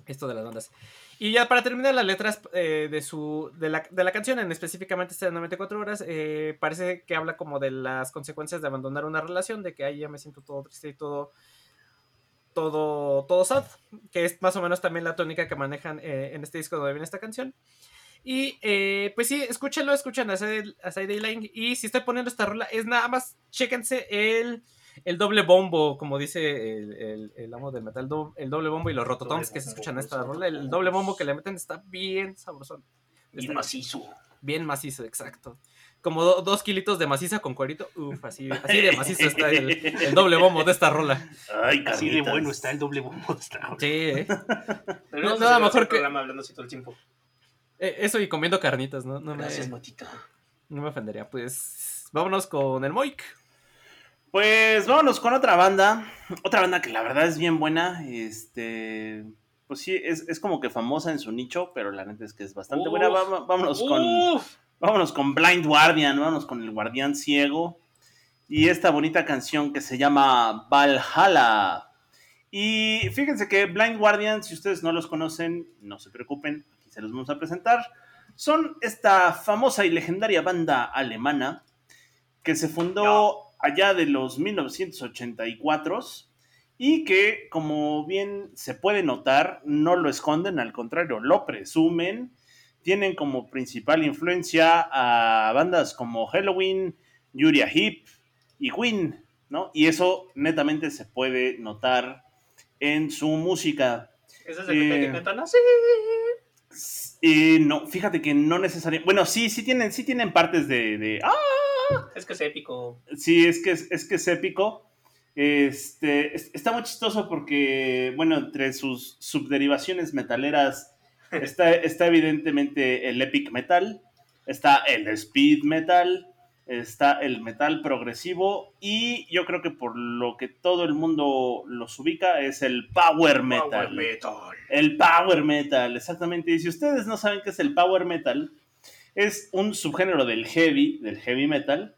E: esto de las bandas. Y ya para terminar las letras eh, de, su, de, la, de la canción, en específicamente esta de 94 horas, eh, parece que habla como de las consecuencias de abandonar una relación, de que ahí ya me siento todo triste y todo, todo, todo sad, que es más o menos también la tónica que manejan eh, en este disco donde viene esta canción. Y eh, pues sí, escúchenlo, escuchen a Side Line. Y si estoy poniendo esta rola, es nada más, chéquense el, el doble bombo, como dice el, el, el amo del metal, do, el doble bombo y los rototoms que se escuchan en esta rola. El doble bombo que le meten está bien sabrosón.
D: Bien macizo.
E: Bien macizo, exacto. Como do, dos kilitos de maciza con cuerito. Uf, así, así de macizo está el, el, doble bombo de esta rola.
D: Ay, así de bueno está el doble bombo de esta rola.
E: Sí, ¿eh?
D: Pero
E: No,
D: no,
E: nada mejor que-
D: programa hablando así todo el tiempo.
E: Eh, Eso y comiendo carnitas, ¿no? No me,
D: Gracias, Matita.
E: no me ofendería. Pues vámonos con el Moik.
B: Pues vámonos con otra banda. Otra banda que la verdad es bien buena. Este. Pues sí, es, es como que famosa en su nicho, pero la neta es que es bastante buena.
D: Uf.
B: Vámonos con. Vámonos con Blind Guardian, vámonos con el Guardián Ciego. Y esta bonita canción que se llama Valhalla. Y fíjense que Blind Guardian, si ustedes no los conocen, no se preocupen, aquí se los vamos a presentar. Son esta famosa y legendaria banda alemana que se fundó allá de los 1984 y que, como bien se puede notar, no lo esconden, al contrario, lo presumen tienen como principal influencia a bandas como Halloween, Uriah Heep y Queen, ¿no? Y eso netamente se puede notar en su música.
D: ese es el que
B: Eh.
D: te cantan así.
B: Y no, fíjate que no necesariamente. Bueno, sí, sí tienen, sí tienen partes de. de ¡Ah!
D: Es que es épico.
B: Sí, es que es, es que es épico. Este, es- está muy chistoso porque, bueno, entre sus subderivaciones metaleras está, está evidentemente el epic metal, está el speed metal, está el metal progresivo y yo creo que por lo que todo el mundo los ubica es el power metal.
D: Power metal.
B: El power metal, exactamente. Y si ustedes no saben qué es el power metal, es un subgénero del heavy, del heavy metal,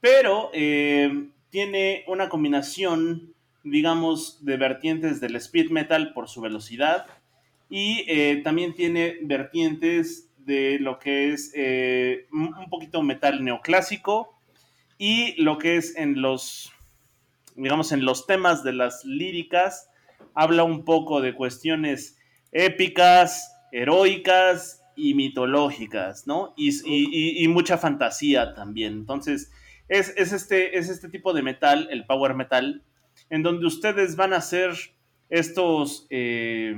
B: pero eh, tiene una combinación, digamos, de vertientes del speed metal por su velocidad y eh, también tiene vertientes de lo que es eh, un poquito metal neoclásico y lo que es en los, digamos, en los temas de las líricas, habla un poco de cuestiones épicas, heroicas y mitológicas, ¿no? Y, y- y- mucha fantasía también. Entonces, es, es este, es este tipo de metal, el power metal, en donde ustedes van a ser estos, eh,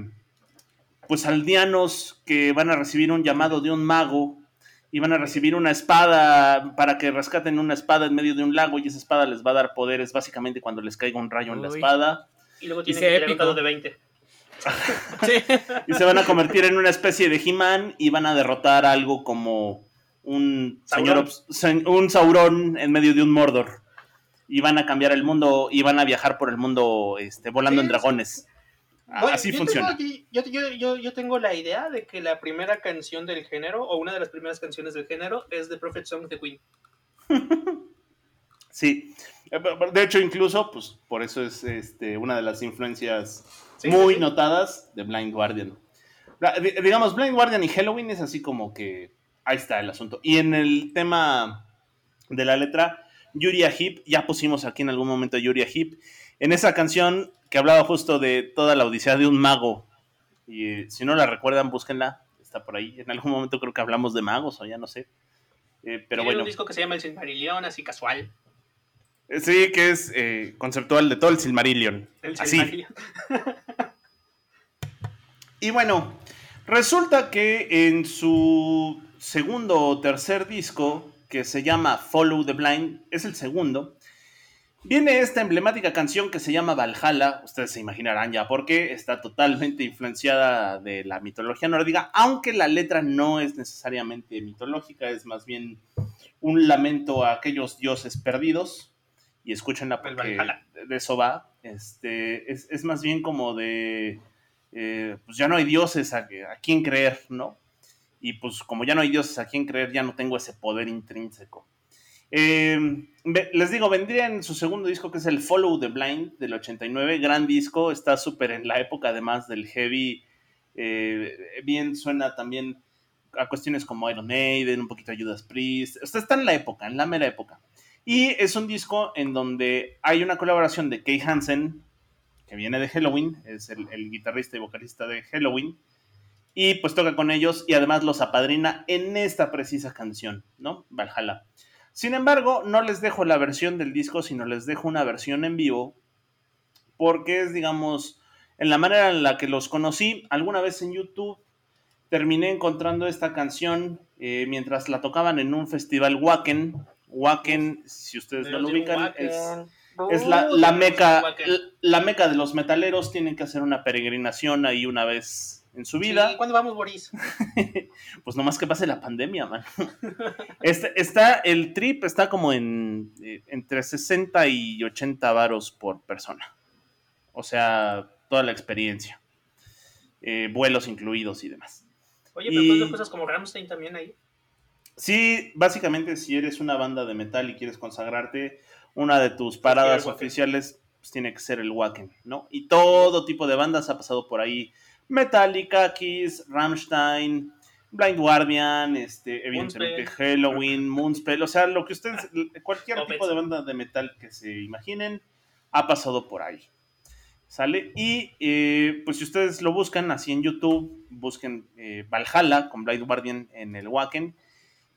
B: pues, aldeanos que van a recibir un llamado de un mago y van a recibir una espada para que rescaten una espada en medio de un lago y esa espada les va a dar poderes básicamente cuando les caiga un rayo en la espada.
D: Y luego
E: Y
D: tiene
E: sea
D: que
E: épico.
D: de 20.
E: Sí.
B: y se van a convertir en una especie de He-Man y van a derrotar algo como un señor
D: Sauron.
B: obs- se- un Sauron en medio de un Mordor y van a cambiar el mundo y van a viajar por el mundo este, volando
D: Sí,
B: en dragones. A-
D: Bueno,
B: Así
D: yo
B: funciona.
D: Tengo aquí- yo, yo- yo- tengo la idea de que la primera canción del género, o una de las primeras canciones del género, es The Prophet Song de Queen.
B: Sí. Eh, De hecho, incluso, pues por eso es este, una de las influencias
D: Sí,
B: muy
D: sí,
B: notadas de Blind Guardian. Digamos, Blind Guardian y Halloween es así como que ahí está el asunto. Y en el tema de la letra, Uriah Heep, ya pusimos aquí en algún momento a Uriah Heep, en esa canción que hablaba justo de toda la odisea de un mago. Y eh, si no la recuerdan, búsquenla, está por ahí. En algún momento creo que hablamos de magos o ya no sé. Eh, pero bueno.
D: un disco que se llama El Silmarillion, así casual.
B: Eh, Sí, que es eh, conceptual de todo el Silmarillion.
D: El
B: Así.
D: Silmarillion.
B: Y bueno, Resulta que en su segundo o tercer disco, que se llama Follow the Blind, es el segundo, viene esta emblemática canción que se llama Valhalla. Ustedes se imaginarán ya por qué. Está totalmente influenciada de la mitología nórdica, aunque la letra no es necesariamente mitológica, es más bien un lamento a aquellos dioses perdidos. Y escúchenla porque de eso va. Este, es, es más bien como de eh, pues ya no hay dioses a, a quien creer, ¿no? Y pues como ya no hay dioses a quien creer, ya no tengo ese poder intrínseco. Eh, les digo, vendría en su segundo disco que es el Follow the Blind del 89, gran disco, está súper en la época además del heavy, eh, bien suena también a cuestiones como Iron Maiden, un poquito Judas Priest, o está en la época, en la mera época. Y es un disco en donde hay una colaboración de Kay Hansen, que viene de Halloween, es el, guitarrista y vocalista de Halloween, y pues toca con ellos y además los apadrina en esta precisa canción, ¿no? Valhalla. Sin embargo, no les dejo la versión del disco, sino les dejo una versión en vivo, porque es, digamos, en la manera en la que los conocí, alguna vez en YouTube, terminé encontrando esta canción eh, mientras la tocaban en un festival Wacken. Wacken, si ustedes no lo ubican, es es la, meca, la, meca de los metaleros. Tienen que hacer una peregrinación ahí una vez en su vida.
D: ¿Y cuándo vamos, Boris?
B: pues nomás que pase la pandemia, man. Este, está, el trip está como en eh, entre 60 y 80 varos por persona. O sea, toda la experiencia. Eh, vuelos incluidos y demás.
D: Oye, pero cosas como Ramstein también ahí.
B: Sí, básicamente si eres una banda de metal y quieres consagrarte, una de tus paradas oficiales pues, tiene que ser el Wacken, ¿no? Y todo tipo de bandas ha pasado por ahí. Metallica, Kiss, Rammstein, Blind Guardian, este, evidentemente Halloween, Moonspell, o sea, lo que ustedes, cualquier tipo de banda de metal que se imaginen, ha pasado por ahí. ¿Sale? Y eh, pues si ustedes lo buscan así en YouTube, busquen eh, Valhalla con Blind Guardian en el Wacken.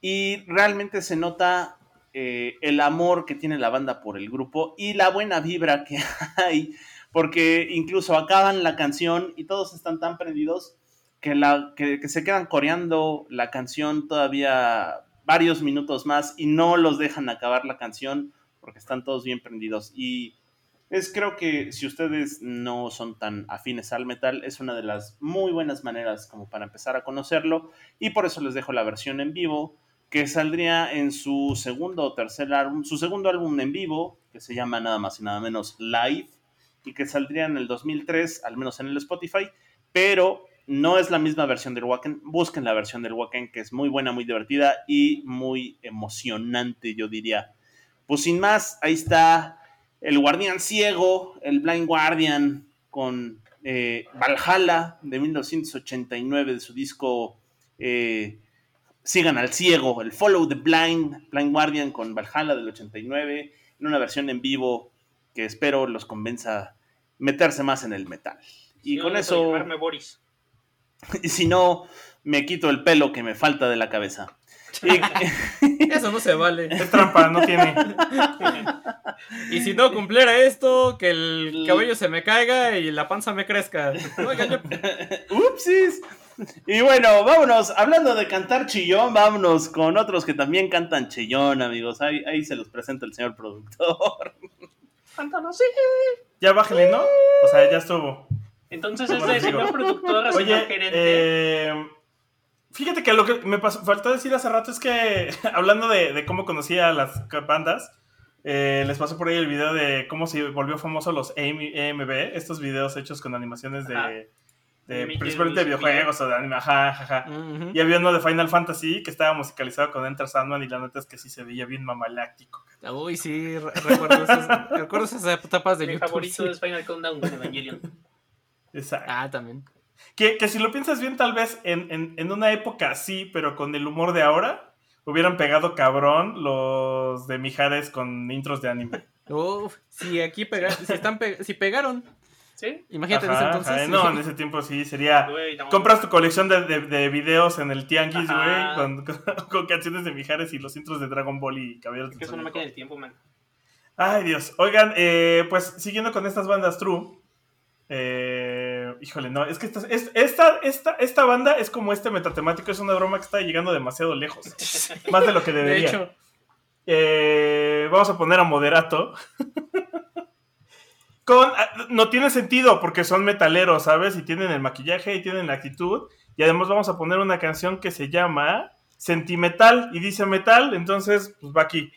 B: Y realmente se nota eh, el amor que tiene la banda por el grupo y la buena vibra que hay, porque incluso acaban la canción y todos están tan prendidos que, se quedan coreando la canción todavía varios minutos más y no los dejan acabar la canción porque están todos bien prendidos. Y es creo que si ustedes no son tan afines al metal, es una de las muy buenas maneras como para empezar a conocerlo y por eso les dejo la versión en vivo que saldría en su segundo o tercer álbum, su segundo álbum en vivo, que se llama nada más y nada menos Live, y que saldría en el 2003, al menos en el Spotify, pero no es la misma versión del Wacken. Busquen la versión del Wacken, que es muy buena, muy divertida y muy emocionante, yo diría. Pues sin más, ahí está el Guardián Ciego, el Blind Guardian, con eh, Valhalla de 1989, de su disco eh, sigan al ciego, el Follow the Blind, Blind Guardian con Valhalla del 89, en una versión en vivo que espero los convenza meterse más en el metal. Y con eso...
D: Boris.
B: Y si no, me quito el pelo que me falta de la cabeza.
E: Eso no se vale.
C: Es trampa, no tiene.
E: Y si no cumpliera esto, que el cabello se me caiga y la panza me crezca.
B: Upsis. Y bueno, vámonos, hablando de cantar chillón, vámonos con otros que también cantan chillón, amigos. Ahí, ahí se los presenta el señor productor.
D: Cántanos, sí.
C: Ya bájale, ¿no? O sea, ya estuvo.
D: Entonces es el señor productor,
C: Oye, gerente. Eh, fíjate que lo que me pasó, faltó decir hace rato es que, hablando de, cómo conocía a las bandas, eh, les pasó por ahí el video de cómo se volvió famoso los EMB, estos videos hechos con animaciones de principalmente de videojuegos o de anime, ajá, Y había uno de Final Fantasy que estaba musicalizado con Enter Sandman y la neta es que sí se veía bien mamaláctico.
E: Uy, sí, recuerdo esas, recuerdo esas etapas de
D: Mi favorito es Final Countdown de Evangelion.
C: Exacto.
E: Ah, también.
C: Que, que, si lo piensas bien, tal vez en, en, en, una época así, pero con el humor de ahora, hubieran pegado cabrón los de Mijares con intros de anime.
E: Uf, si aquí pegaron, si, están si pegaron.
D: ¿Sí?
E: Imagínate en ese entonces.
C: no, en ese tiempo sí sería. compras tu colección de, de, videos en el Tianguis, güey, con, con, canciones de Mijares y los intros de Dragon Ball y Caballeros
D: Es que eso no me queda el tiempo, man.
C: Ay, Dios. Oigan, eh, pues siguiendo con estas bandas True, eh, híjole, no, es que esta, es- esta, esta, esta banda es como este metatemático, es una broma que está llegando demasiado lejos. más de lo que
E: De
C: debería.
E: hecho,
C: Eh, vamos a poner a Moderato. Con, ah, no tiene sentido porque son metaleros, ¿sabes? Y tienen el maquillaje y tienen la actitud. Y además vamos a poner una canción que se llama Sentimetal y dice metal, entonces pues va aquí.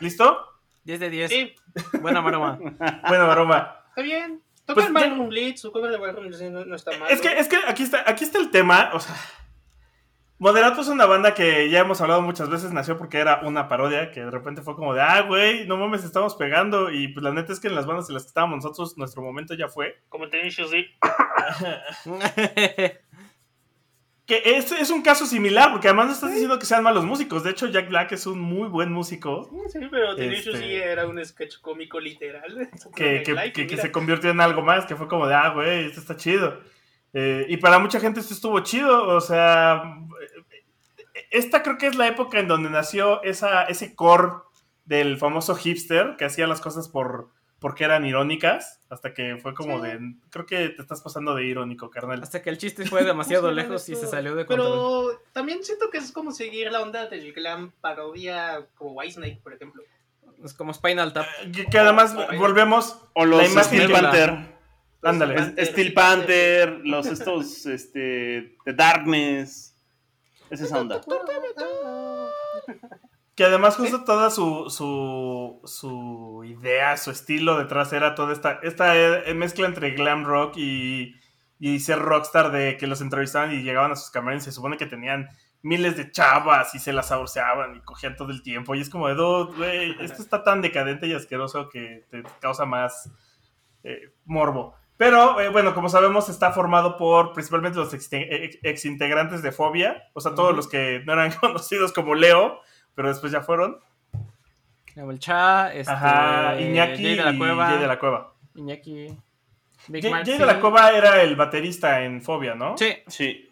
C: ¿Listo?
E: 10 de 10.
D: Sí,
E: Buena maroma.
C: Bueno, aroma.
D: está bien. Toca
C: Pues
D: el Blitz, su cover de Ballroom Blitz no, no está mal.
C: Es que, es que aquí está, aquí está el tema. O sea, Moderato es una banda que ya hemos hablado muchas veces, nació porque era una parodia, que de repente fue como de, ah, güey, no mames, estamos pegando. Y pues la neta es que en las bandas en las que estábamos nosotros, nuestro momento ya fue.
D: Como te dije, sí.
C: Que es, es un caso similar, porque además no estás diciendo que sean malos músicos. De hecho, Jack Black es un muy buen músico
D: Sí, pero Tenacious
C: Este-
D: sí era un sketch cómico literal.
C: que, que- que- que se convirtió en algo más, que fue como de, ah, güey, esto está chido. Eh, y para mucha gente esto estuvo chido, o sea, esta creo que es la época en donde nació esa, ese core del famoso hipster que hacía las cosas por porque eran irónicas, hasta que fue como
D: Sí.
C: de, creo que te estás pasando de irónico, carnal.
E: Hasta que el chiste fue demasiado
D: ¿Cómo se llama
E: lejos y se salió de control.
D: Pero también siento que es como seguir la onda del glam parodia como Whitesnake, por ejemplo.
E: Es como Spinal Tap.
C: Que, que además volvemos,
B: O los
C: La imagen
B: Steel
E: la-
B: Panther.
C: Ándale,
D: Panther.
B: Steel Panther, los estos, este, The Darkness. Es esa onda.
C: Que además justo toda su, su, su idea, su estilo detrás era toda esta, esta eh, mezcla entre glam rock y, y ser rockstar de que los entrevistaban y llegaban a sus camarines y se supone que tenían miles de chavas y se las saboreaban y cogían todo el tiempo. Y es como de, "Dude, güey, esto está tan decadente y asqueroso que te causa más eh, morbo. Pero eh, bueno, como sabemos, está formado por principalmente los ex, ex integrantes de Fobia, o sea, todos los que no eran conocidos como Leo, pero después ya fueron.
E: El Cha, este,
C: Ajá, Iñaki
E: Jay de la
C: y
E: Cueva.
C: Jay de la Cueva.
E: Iñaki. Big.
C: Jay de la Cueva era el baterista en Fobia, ¿no?
E: Sí.
B: Sí.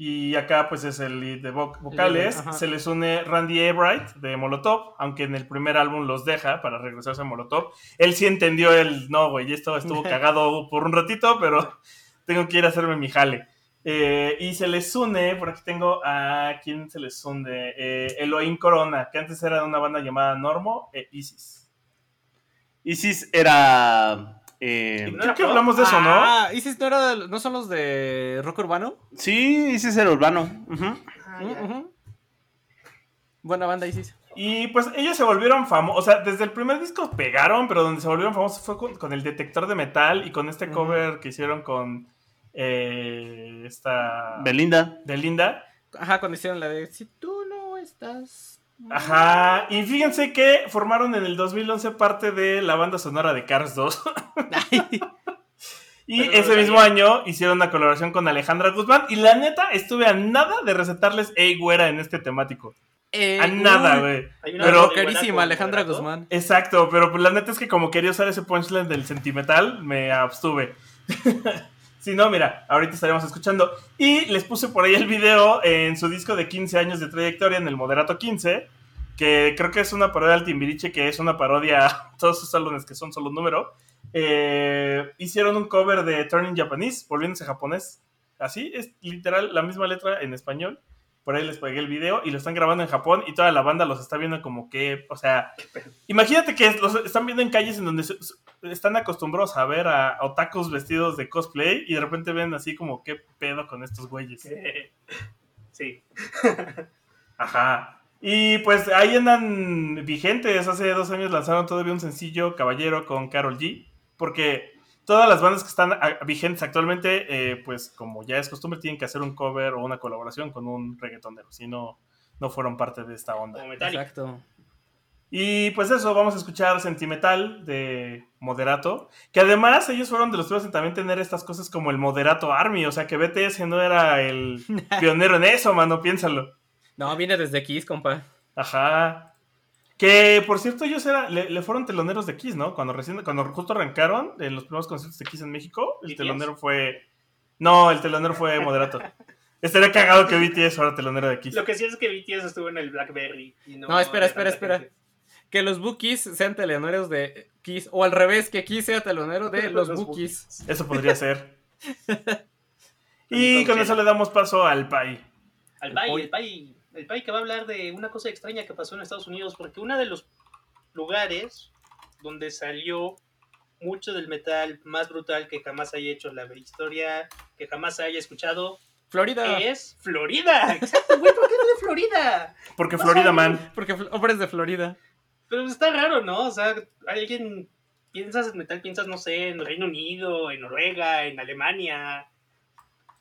C: Y acá pues es el lead de vo- vocales. Se les une Randy Ebright de Molotov, aunque en el primer álbum los deja para regresarse a Molotov. Él sí entendió el, no, güey, esto estuvo cagado por un ratito, pero tengo que ir a hacerme mi jale. Eh, y se les une, por aquí tengo a, ¿quién se les une? Eh, Elohim Corona, que antes era de una banda llamada Normo e Isis.
B: Isis era. Eh,
D: No
C: Creo que hablamos de eso, ¿no?
E: Ah, ¿Isis no, era de- no son los de rock urbano?
B: sí, Isis era urbano.
D: Ah.
E: Buena banda, Isis.
C: Y pues ellos se volvieron famosos, o sea, desde el primer disco pegaron, pero donde se volvieron famosos fue con, con el detector de metal y con este cover que hicieron con eh, esta
B: Belinda.
C: de Linda.
E: Ajá, cuando hicieron la de Si tú no estás.
C: Ajá, y fíjense que formaron en el 2011 parte de la banda sonora de Cars 2. y
D: Pero
C: ese mismo año hicieron una colaboración con Alejandra Guzmán. Y la neta, estuve a nada de recetarles Ey Güera en este temático.
E: Eh,
C: A nada, güey.
D: Hay una
C: Pero-
E: Carísima, Alejandra
D: Moderato.
E: Guzmán.
C: Exacto, pero pues la neta es que como quería usar ese punchline del sentimental, me abstuve. si no, mira, ahorita estaremos escuchando. Y les puse por ahí el video en su disco de 15 años de trayectoria, en el Moderato 15, que creo que es una parodia al Timbiriche, que es una parodia a todos sus álbumes que son solo un número. Eh, hicieron un cover de Turning Japanese, volviéndose japonés. Así, es literal la misma letra en español. Por ahí les pegué el video y lo están grabando en Japón y toda la banda los está viendo como que, o sea, imagínate que los están viendo en calles en donde están acostumbrados a ver a otakus vestidos de cosplay y de repente ven así como qué pedo con estos güeyes.
D: Sí.
C: Ajá. Y pues ahí andan vigentes. Hace dos años lanzaron todavía un sencillo Caballero con Carol G. Porque todas las bandas que están ah, vigentes actualmente, eh, pues como ya es costumbre, tienen que hacer un cover o una colaboración con un reggaetonero. Si no, no fueron parte de esta onda.
E: Exacto.
C: Y pues eso, vamos a escuchar Sentimental de Moderato. Que además ellos fueron de los primeros en también tener estas cosas como el Moderato Army. O sea que BTS no era el pionero en eso, mano, piénsalo.
E: No, viene desde Kiss, compa.
C: Ajá. Que por cierto, ellos era, le, le fueron teloneros de Kiss, ¿no? Cuando recién, cuando justo arrancaron en los primeros conciertos de Kiss en México, el
D: ¿BTS?
C: telonero fue. No, el telonero fue Moderato. Estaría cagado que BTS fuera telonero de Kiss.
D: Lo que sí es que BTS estuvo en el Blackberry. Y no,
E: No, espera, espera, espera.
D: gente.
E: Que los Bookies sean teloneros de Kiss. O al revés, que Kiss sea telonero de los
D: Los
E: Bookies.
C: Eso podría ser. y con eso le damos paso al PAI.
D: Al PAI, el PAI, el PAI que va a hablar de una cosa extraña que pasó en Estados Unidos, porque uno de los lugares donde salió mucho del metal más brutal que jamás haya hecho la historia, que jamás haya escuchado.
E: Florida.
D: Es Florida. Exacto, güey. ¿Por qué de Florida?
C: Porque Florida Man.
E: Porque hombres de Florida.
D: Pero está raro, ¿no? O sea, alguien piensas en metal, piensas, no sé, en Reino Unido, en Noruega, en Alemania,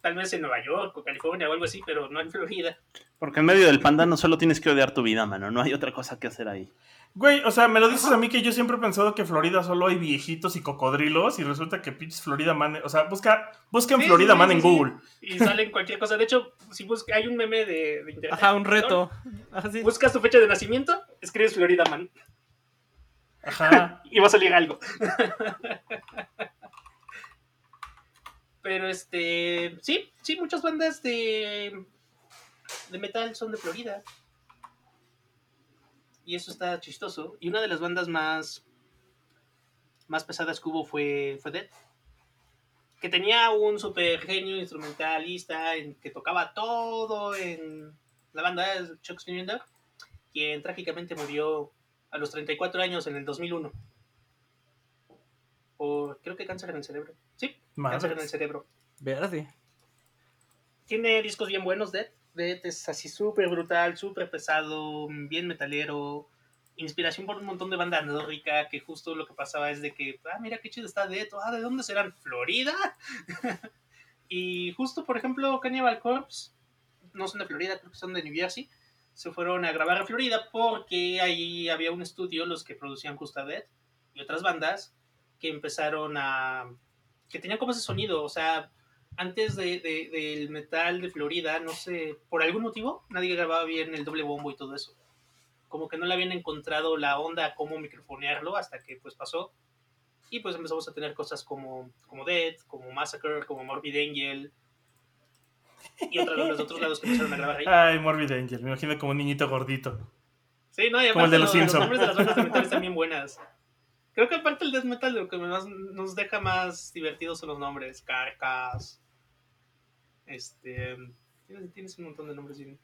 D: tal vez en Nueva York o California o algo así, pero no en Florida.
B: Porque en medio del panda no solo tienes que odiar tu vida, mano. No hay otra cosa que hacer ahí.
C: Güey, o sea, me lo dices a mí que yo siempre he pensado que Florida solo hay viejitos y cocodrilos y resulta que pinches Florida Man, o sea, busca, busquen
D: Sí,
C: Florida
D: sí,
C: Man
D: sí,
C: en
D: sí.
C: Google.
D: Y salen cualquier cosa. De hecho, si busca, hay un meme de, de internet.
E: Ajá, un reto. Así.
D: Buscas tu fecha de nacimiento, escribes Florida Man
C: Ajá.
D: y va a salir algo. Pero este, sí, sí, muchas bandas de, de metal son de Florida. Y eso está chistoso. Y una de las bandas más, más pesadas que hubo fue, fue Dead. Que tenía un super genio instrumentalista en, que tocaba todo en la banda es Chuck Schumacher, quien trágicamente murió a los 34 años en el 2001. Por, creo que cáncer en el cerebro. Sí, cáncer en el cerebro.
E: Verde.
D: Tiene discos bien buenos, Dead. Dead es así súper brutal, súper pesado, bien metalero. Inspiración por un montón de banda nórdica, que justo lo que pasaba es de que, ah, mira qué chido está Dead. Ah, ¿de dónde serán? ¿Florida? y justo, por ejemplo, Cannibal Corpse, no son de Florida, creo que son de New Jersey. Se fueron a grabar a Florida porque ahí había un estudio, los que producían justo a Dead, y otras bandas que empezaron a... que tenían como ese sonido, o sea, antes de, de- del metal de Florida, no sé, por algún motivo, nadie grababa bien el doble bombo y todo eso. Como que no le habían encontrado la onda a cómo microfonearlo hasta que pues pasó. Y pues empezamos a tener cosas como, como Dead, como Massacre, como Morbid Angel. Y bandas de otros lados que empezaron a grabar ahí.
C: Ay, Morbid Angel, me imagino como un niñito gordito.
D: Sí, no, y
C: Como el de los
D: los,
C: Simpson.
D: nombres de las bandas de metal están bien buenas. Creo que aparte el death metal lo que más nos deja más divertidos son los nombres. Carcas. Este. Tienes, tienes un montón de nombres bien.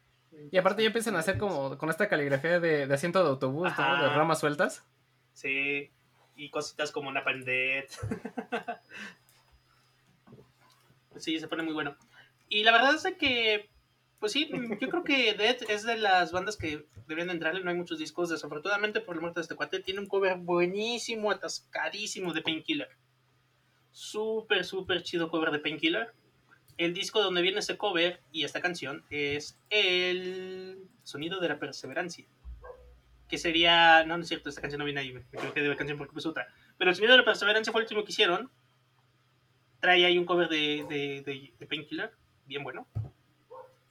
E: Y aparte ya empiezan a hacer como con esta caligrafía de, de asiento de autobús, ¿no? De ramas sueltas.
D: Sí. Y cositas como Napalm Death. sí, se pone muy bueno. Y la verdad es que, pues sí, yo creo que Death es de las bandas que deberían de entrarle. No hay muchos discos. Desafortunadamente, por la muerte de este cuate, tiene un cover buenísimo, atascadísimo de Painkiller. Súper, súper chido cover de Painkiller. El disco donde viene ese cover y esta canción es el sonido de la perseverancia que sería. No, no es cierto, esta canción no viene ahí, me equivoqué de la canción porque puse otra. Pero el sonido de la perseverancia fue el último que hicieron. Trae ahí un cover de Painkiller, bien bueno.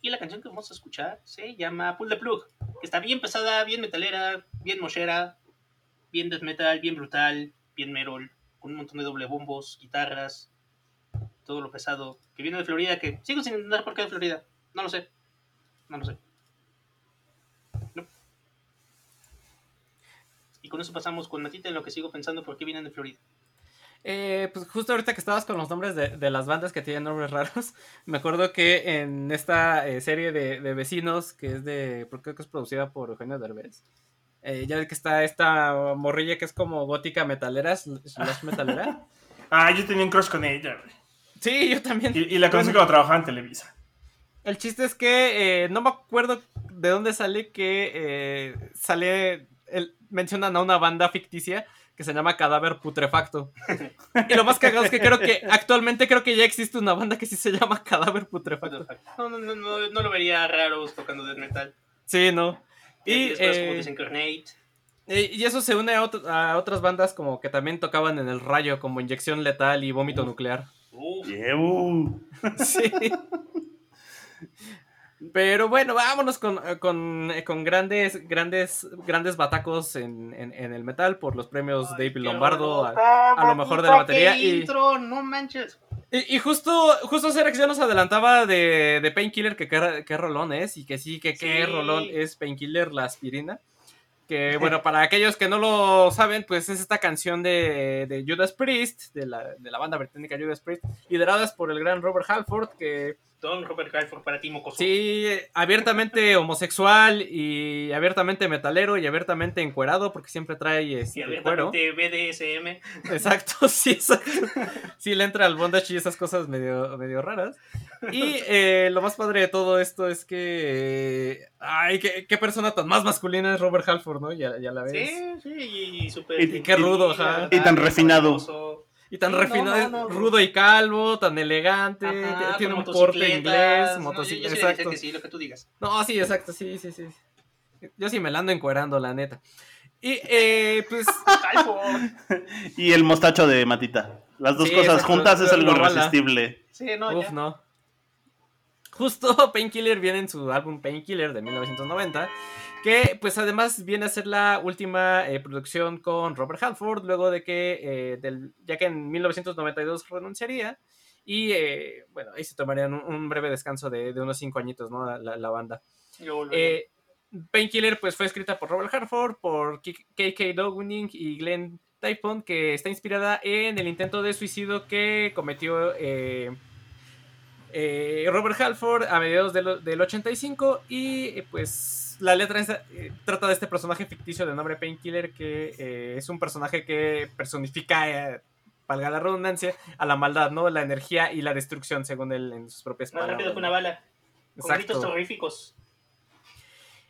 D: Y la canción que vamos a escuchar se llama Pull the Plug, que está bien pesada, bien metalera, bien mochera, bien death metal, bien brutal, bien metal, con un montón de doble bombos, guitarras, todo lo pesado, que viene de Florida, que sigo sin entender por qué de Florida. No lo sé. No lo sé. No. Y con eso pasamos con Matita en lo que sigo pensando por qué vienen de Florida.
E: Eh, pues justo ahorita que estabas con los nombres de, de las bandas que tienen nombres raros, me acuerdo que en esta eh, serie de, de vecinos, que es de, creo que es producida por Eugenio Derbez, eh, ya que está esta morrilla que es como gótica metalera, sl- slash metalera.
C: Ah, yo tenía un crush con ella, güey.
E: Sí, yo también.
C: Y, y la conocí cuando trabajaba en Televisa.
E: El chiste es que eh, no me acuerdo de dónde sale que eh, sale, el- mencionan a una banda ficticia que se llama Cadáver Putrefacto. Y lo más cagado es que creo que actualmente creo que ya existe una banda que sí se llama Cadáver Putrefacto.
D: No, no, no, no, no lo vería raro tocando death metal.
E: Sí, no.
D: Y
E: Y,
D: después como
E: eh,
D: Disincarnate.
E: y eso se une a, ot- a otras bandas como que también tocaban en el rayo, como Inyección Letal y Vómito Nuclear.
D: Uf.
E: Sí. Pero bueno, vámonos con, eh, con, eh, con grandes, grandes, grandes batacos en, en- en el metal por los premios
D: ay,
E: David Lombardo. a- lo mejor de la batería y-
D: intro, no manches.
E: Y, y justo, justo Cerex ya nos adelantaba de, de Painkiller que qué, qué rolón es y que sí, que qué
D: Sí.
E: rolón es Painkiller, la aspirina. Que bueno, para aquellos que no lo saben, pues es esta canción de, de Judas Priest, de la, de la banda británica Judas Priest, lideradas por el gran Robert Halford, que
D: Don Robert Halford para ti, mocoso.
E: Sí, abiertamente homosexual y abiertamente metalero y abiertamente encuerado porque siempre trae este,
D: y abiertamente BDSM.
E: Exacto, sí, exacto. Sí, le entra al bondage y esas cosas medio, medio raras. Y eh, lo más padre de todo esto es que... ay, qué, qué, persona tan más masculina es Robert Halford, ¿no? Ya, ya la ves.
D: Sí, sí, y, y súper...
E: Y, y, qué rudo, ajá.
B: Y tan refinado.
E: Y tan sí, refinado, no, no, no, rudo y calvo, tan elegante, Ajá, tiene un porte inglés, motocicleta.
D: No, exacto. Que sí, lo que tú digas.
E: No, sí, exacto, sí, sí, sí. Yo sí me la ando encuerando, la neta. Y eh, pues.
B: y el mostacho de Matita. Las dos sí, cosas exacto, juntas es algo irresistible.
D: Sí, no,
E: Uf,
D: ya.
E: no. Justo Painkiller viene en su álbum Painkiller de 1990 que pues además viene a ser la última eh, producción con Robert Halford, luego de que, eh, del, ya que en 1992 renunciaría, y eh, bueno, ahí se tomarían un, un breve descanso de, de, unos cinco añitos, ¿no? La, banda. Painkiller pues fue escrita por Robert Halford, por K.K. Downing y Glenn Typon, que está inspirada en el intento de suicidio que cometió Robert Halford a mediados del, del 85 y pues la letra es, eh, trata de este personaje ficticio de nombre Painkiller, que eh, es un personaje que personifica, eh, valga la redundancia, a la maldad, ¿no? La energía y la destrucción, según él, en sus propias
D: Más
E: palabras.
D: rápido que una bala. Con
E: Exacto.
D: gritos terroríficos.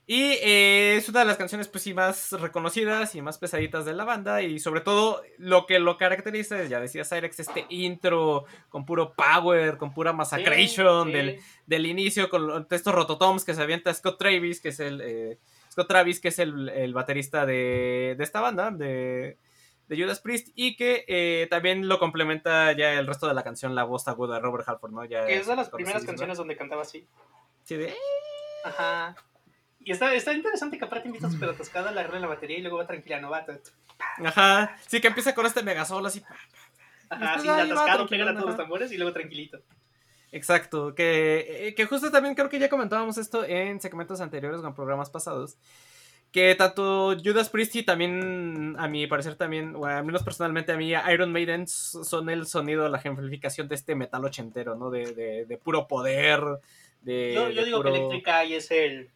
E: Y eh, es una de las canciones pues sí más reconocidas y más pesaditas de la banda y sobre todo lo que lo caracteriza, ya decía Cyrex, este intro con puro power, con pura massacration
D: Sí, sí.
E: Del, del inicio con estos rototoms que se avienta Scott Travis, que es el eh, Scott Travis, que es el, el baterista de, de, esta banda, de, de, Judas Priest, y que eh, también lo complementa ya el resto de la canción, la voz aguda de Robert Halford, ¿no? Ya
D: que es de las primeras canciones donde cantaba así.
E: Sí, de...
D: Ajá. Y está, está interesante que aparte invita súper atascada, la agarra en la batería y luego va tranquila, no va.
E: Ajá. Sí, que empieza con este megasolo así.
D: Ajá, sí, atascado, pega a todos los tambores y luego tranquilito.
E: Exacto, que, eh, que justo también creo que ya comentábamos esto en segmentos anteriores o en programas pasados. Que tanto Judas Priest y también, a mi parecer también, o al menos personalmente a mí, Iron Maiden son el sonido, la ejemplificación de este metal ochentero, ¿no? De, de, de puro poder. De,
D: yo, yo
E: de
D: digo
E: puro...
D: que Electric Eye es el,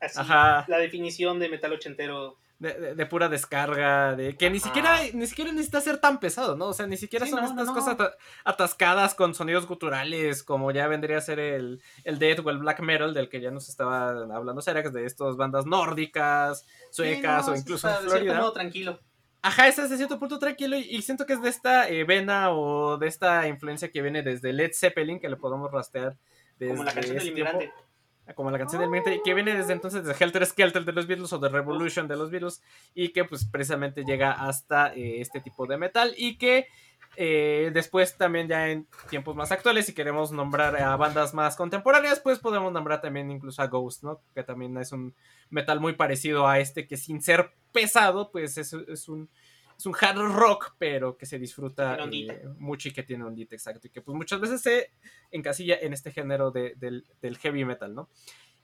D: Así, Ajá. la definición de metal ochentero.
E: De, de, de, pura descarga, de que ni siquiera, ni siquiera necesita ser tan pesado, ¿no? O sea, ni siquiera sí, son no, estas no, no. cosas atascadas con sonidos guturales, como ya vendría a ser el, el death o el black metal del que ya nos estaba hablando Serax, de estas bandas nórdicas, suecas
D: sí,
E: o incluso
D: está,
E: en Florida.
D: Modo tranquilo.
E: Ajá, ese es de cierto punto tranquilo y, y siento que es de esta eh, vena o de esta influencia que viene desde Led Zeppelin, que le podemos rastrear desde
D: como la canción del inmigrante.
E: Tiempo como la canción del miente, que viene desde entonces de Helter Skelter de los Beatles o de Revolution de los Beatles, y que pues precisamente llega hasta eh, este tipo de metal, y que eh, después también ya en tiempos más actuales, si queremos nombrar a bandas más contemporáneas, pues podemos nombrar también incluso a Ghost, ¿no? Que también es un metal muy parecido a este, que sin ser pesado, pues es, es un es un hard rock, pero que se disfruta eh, mucho y que tiene ondita, exacto. Y que pues muchas veces se encasilla en este género de, del, del, heavy metal, ¿no?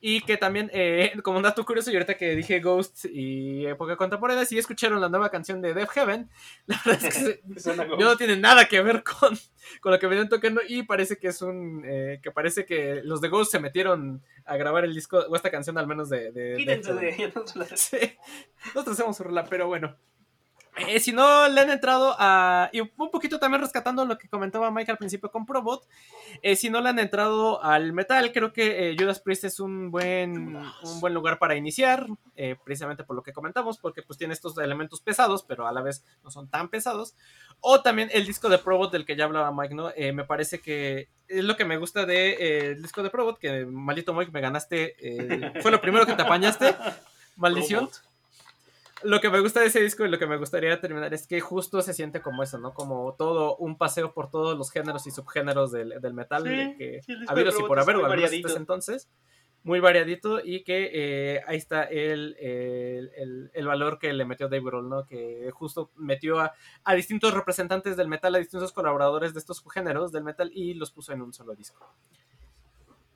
E: Y que también, eh, como un dato curioso, y ahorita que dije Ghost y época contemporánea, si escucharon la nueva canción de Death Heaven, la verdad es que se, no tiene nada que ver con, con lo que venían tocando y parece que es un, eh, que parece que los de Ghost se metieron a grabar el disco, o esta canción al menos de... de,
D: de, de, de
E: sí, nosotros hacemos su rola, pero bueno. Eh, si no le han entrado a. Y un poquito también rescatando lo que comentaba Mike al principio con Probot. Eh, si no le han entrado al metal, creo que eh, Judas Priest es un buen, un buen lugar para iniciar. precisamente por lo que comentamos, porque pues tiene estos elementos pesados, pero a la vez no son tan pesados. O también el disco de Probot del que ya hablaba Mike, ¿no? Me parece que es lo que me gusta del de, disco de Probot, que maldito Mike me ganaste. fue lo primero que te apañaste. Maldición. Lo que me gusta de ese disco y lo que me gustaría terminar es que justo se siente como eso, ¿no? Como todo un paseo por todos los géneros y subgéneros del, del metal
D: sí,
E: que
D: sí,
E: ha habido y por haber, o entonces. Muy variadito y que eh, ahí está el, el, el, el, valor que le metió Dave Grohl, ¿no? Que justo metió a, a, distintos representantes del metal, a distintos colaboradores de estos géneros del metal y los puso en un solo disco.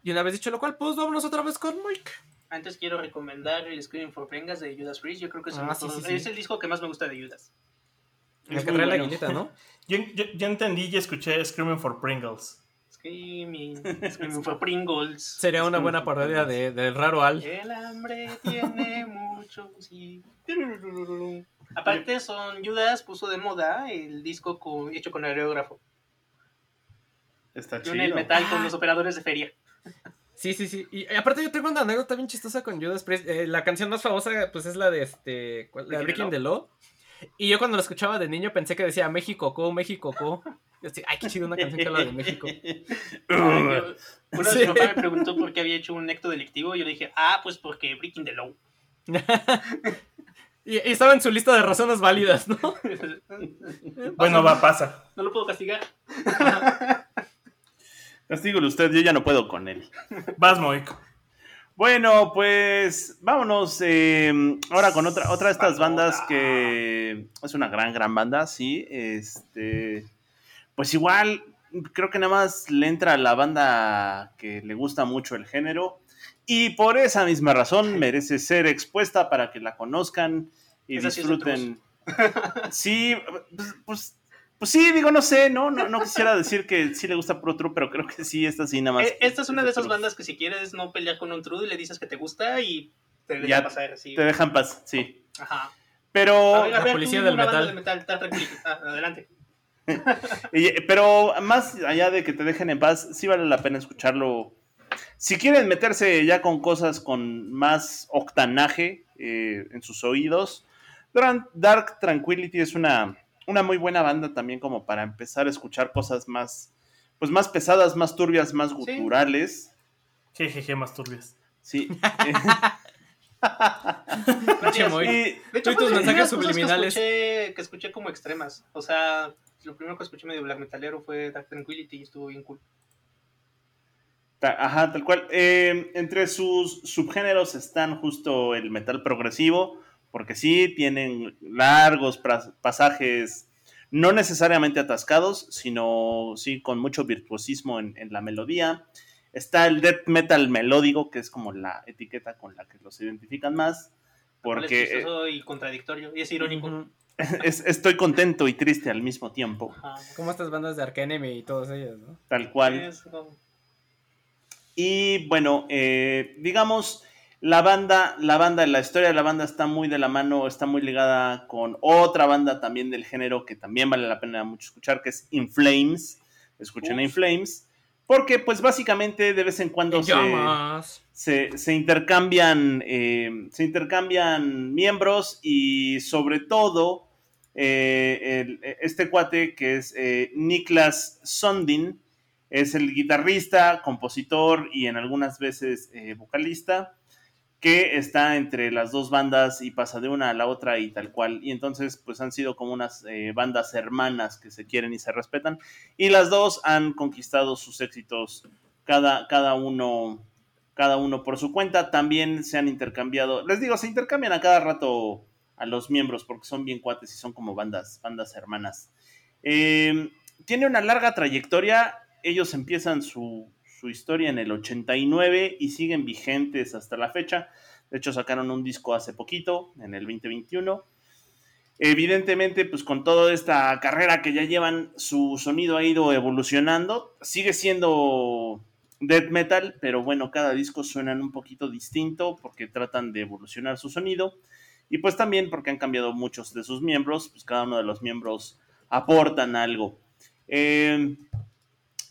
E: Y una vez dicho lo cual, pues vámonos otra vez con Mike.
D: Antes quiero recomendar el Screaming for Pringles de Judas Priest. Yo creo que es, el,
E: Ah,
D: mejor-
E: sí, sí, sí.
D: es el disco que más me gusta de Judas.
B: Es
E: que trae la
B: bueno.
E: guinita, ¿no?
C: Yo, yo, yo entendí y escuché Screaming for Pringles.
D: Screaming, Screaming for Pringles.
E: Sería una buena parodia de, del raro Al.
D: El hambre tiene mucho, sí. Aparte, son Judas puso de moda el disco con- hecho con aerógrafo.
B: Está
D: Y
B: chido.
D: un el metal con los operadores de feria.
E: Sí, sí, sí. Y aparte yo tengo una anécdota bien chistosa con Judas Priest. Eh, la canción más famosa pues es la de este ¿cuál? la de
D: Breaking
E: the Law. Y yo cuando la escuchaba de niño pensé que decía México co, México co. Yo así, ay, qué chido una canción que habla de México.
D: Una vez
E: Sí.
D: mi papá me preguntó por qué había hecho un acto delictivo y yo le dije, ah, pues porque Breaking the Law.
E: Y, y estaba en su lista de razones válidas, ¿no?
C: Bueno, va, pasa.
D: No lo puedo castigar.
B: Castígole usted, yo ya no puedo con él.
C: Vas, Moik.
B: Bueno, pues vámonos eh, ahora con otra, otra de estas bandas que es una gran, gran banda, sí. Este, pues igual, creo que nada más le entra a la banda que le gusta mucho el género y por esa misma razón merece ser expuesta para que la conozcan y
D: Esa sí es
B: disfruten. Sí, pues, pues, pues sí, digo, no sé, ¿no? No, no quisiera decir que sí le gusta Pro True, pero creo que sí, esta sí nada más.
D: Eh, Esta es una de esas
B: True.
D: bandas que si quieres no pelear con un trudo y le dices que te gusta y te deja
B: Ya
D: pasar así.
B: Te dejan paz, sí.
D: Ajá.
B: Pero,
D: A ver, a
E: la policía del metal.
D: de metal, está tranquilo. Ah, adelante.
B: y- pero más allá de que te dejen en paz, sí vale la pena escucharlo. Si quieren meterse ya con cosas con más octanaje eh, en sus oídos, Dark Tranquility es una, una muy buena banda también como para empezar a escuchar cosas más, pues más pesadas, más turbias, más guturales.
C: Jejeje, más turbias.
B: Sí.
D: De hecho,
E: tus mensajes subliminales.
D: Que escuché, que escuché como extremas. O sea, lo primero que escuché medio black metalero fue Dark Tranquility y estuvo bien cool.
B: Ta- Ajá, tal cual. Eh, entre sus subgéneros están justo el metal progresivo, porque sí, tienen largos pasajes, no necesariamente atascados, sino sí con mucho virtuosismo en, en la melodía. Está el death metal melódico, que es como la etiqueta con la que los identifican más,
D: Cual es
B: porque eh,
D: chistoso y contradictorio. Y es irónico.
B: Es- estoy contento y triste al mismo tiempo,
D: Ajá.
E: Como estas bandas de Ark Enemy y todas ellas, ¿no?
B: tal cual. Y bueno, eh, digamos, la banda, la banda, la historia de la banda está muy de la mano, está muy ligada con otra banda también del género que también vale la pena mucho escuchar, que es In Flames. Escuchen. In Flames. Porque pues básicamente de vez en cuando se, se, se intercambian, eh, se intercambian miembros y sobre todo eh, el- este cuate que es eh, Niklas Sundin, es el guitarrista, compositor y en algunas veces eh, vocalista que está entre las dos bandas y pasa de una a la otra y tal cual. Y entonces pues han sido como unas eh, bandas hermanas que se quieren y se respetan. Y las dos han conquistado sus éxitos cada, cada uno cada uno por su cuenta. También se han intercambiado, les digo, se intercambian a cada rato a los miembros porque son bien cuates y son como bandas, bandas hermanas. Eh, tiene una larga trayectoria. Ellos empiezan su, su historia en el 89 y siguen vigentes hasta la fecha. De hecho, sacaron un disco hace poquito, en el 2021. Evidentemente, pues con toda esta carrera que ya llevan, su sonido ha ido evolucionando. Sigue siendo death metal, pero bueno, cada disco suenan un poquito distinto porque tratan de evolucionar su sonido. Y pues también porque han cambiado muchos de sus miembros, pues cada uno de los miembros aportan algo. Eh,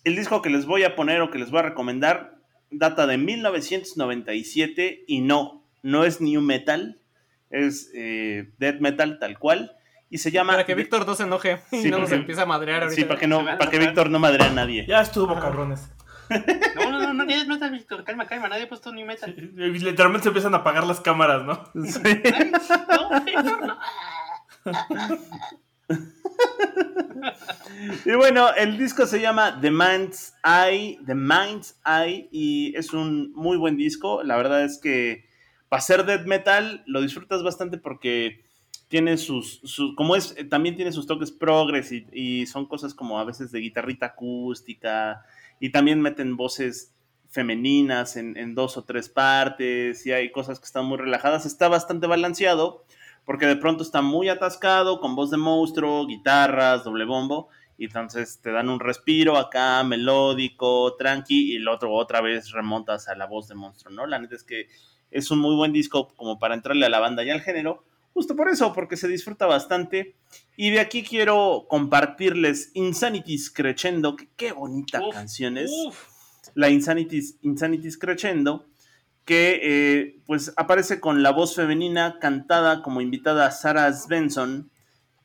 B: el disco que les voy a poner o que les voy a recomendar data de 1997 y no, no es new metal, es eh, death metal tal cual. Y se llama...
E: Para que Víctor no se enoje y
B: Sí,
E: no nos empiece a madrear ahorita.
B: Sí, para que, no, para que. Víctor no madre a nadie.
C: Ya estuvo, cabrones.
D: No, no, no, no, es metal, Víctor. Calma, calma. Nadie ha puesto ni metal.
C: Y Literalmente se empiezan a apagar las cámaras, ¿no?
B: Sí.
D: No, Víctor, no.
B: Y bueno, el disco se llama The Mind's Eye, The Mind's Eye, y es un muy buen disco. La verdad es que para ser death metal lo disfrutas bastante porque tiene sus, sus- como es, eh, también tiene sus toques progress y, son cosas como a veces de guitarrita acústica y también meten voces femeninas en, en, dos o tres partes y hay cosas que están muy relajadas. Está bastante balanceado porque de pronto está muy atascado con voz de monstruo, guitarras, doble bombo y entonces te dan un respiro acá melódico, tranqui y el otro otra vez remontas a la voz de monstruo, ¿no? La neta es que es un muy buen disco como para entrarle a la banda y al género. Justo por eso, porque se disfruta bastante. Y de aquí quiero compartirles Insanities Crescendo, que qué bonita canción es. La Insanities, Insanities Crescendo, que eh, pues aparece con la voz femenina cantada como invitada Sarah Svensson,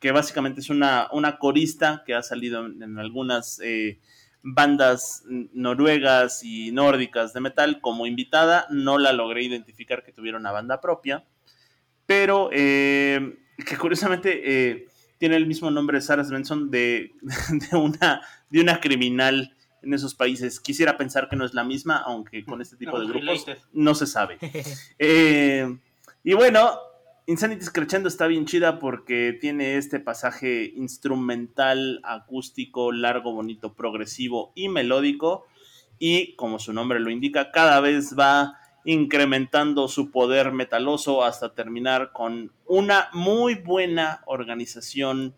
B: que básicamente es una, una corista que ha salido en, algunas eh, bandas noruegas y nórdicas de metal como invitada. No la logré identificar que tuviera una banda propia, pero eh, que curiosamente tiene el mismo nombre Sarah Svensson de, de, una, de una criminal en esos países. Quisiera pensar que no es la misma, aunque con este tipo de grupos no se sabe. Eh, y bueno, Insanity Crescendo está bien chida porque tiene este pasaje instrumental, acústico, largo, bonito, progresivo y melódico. Y como su nombre lo indica, cada vez va incrementando su poder metaloso hasta terminar con una muy buena organización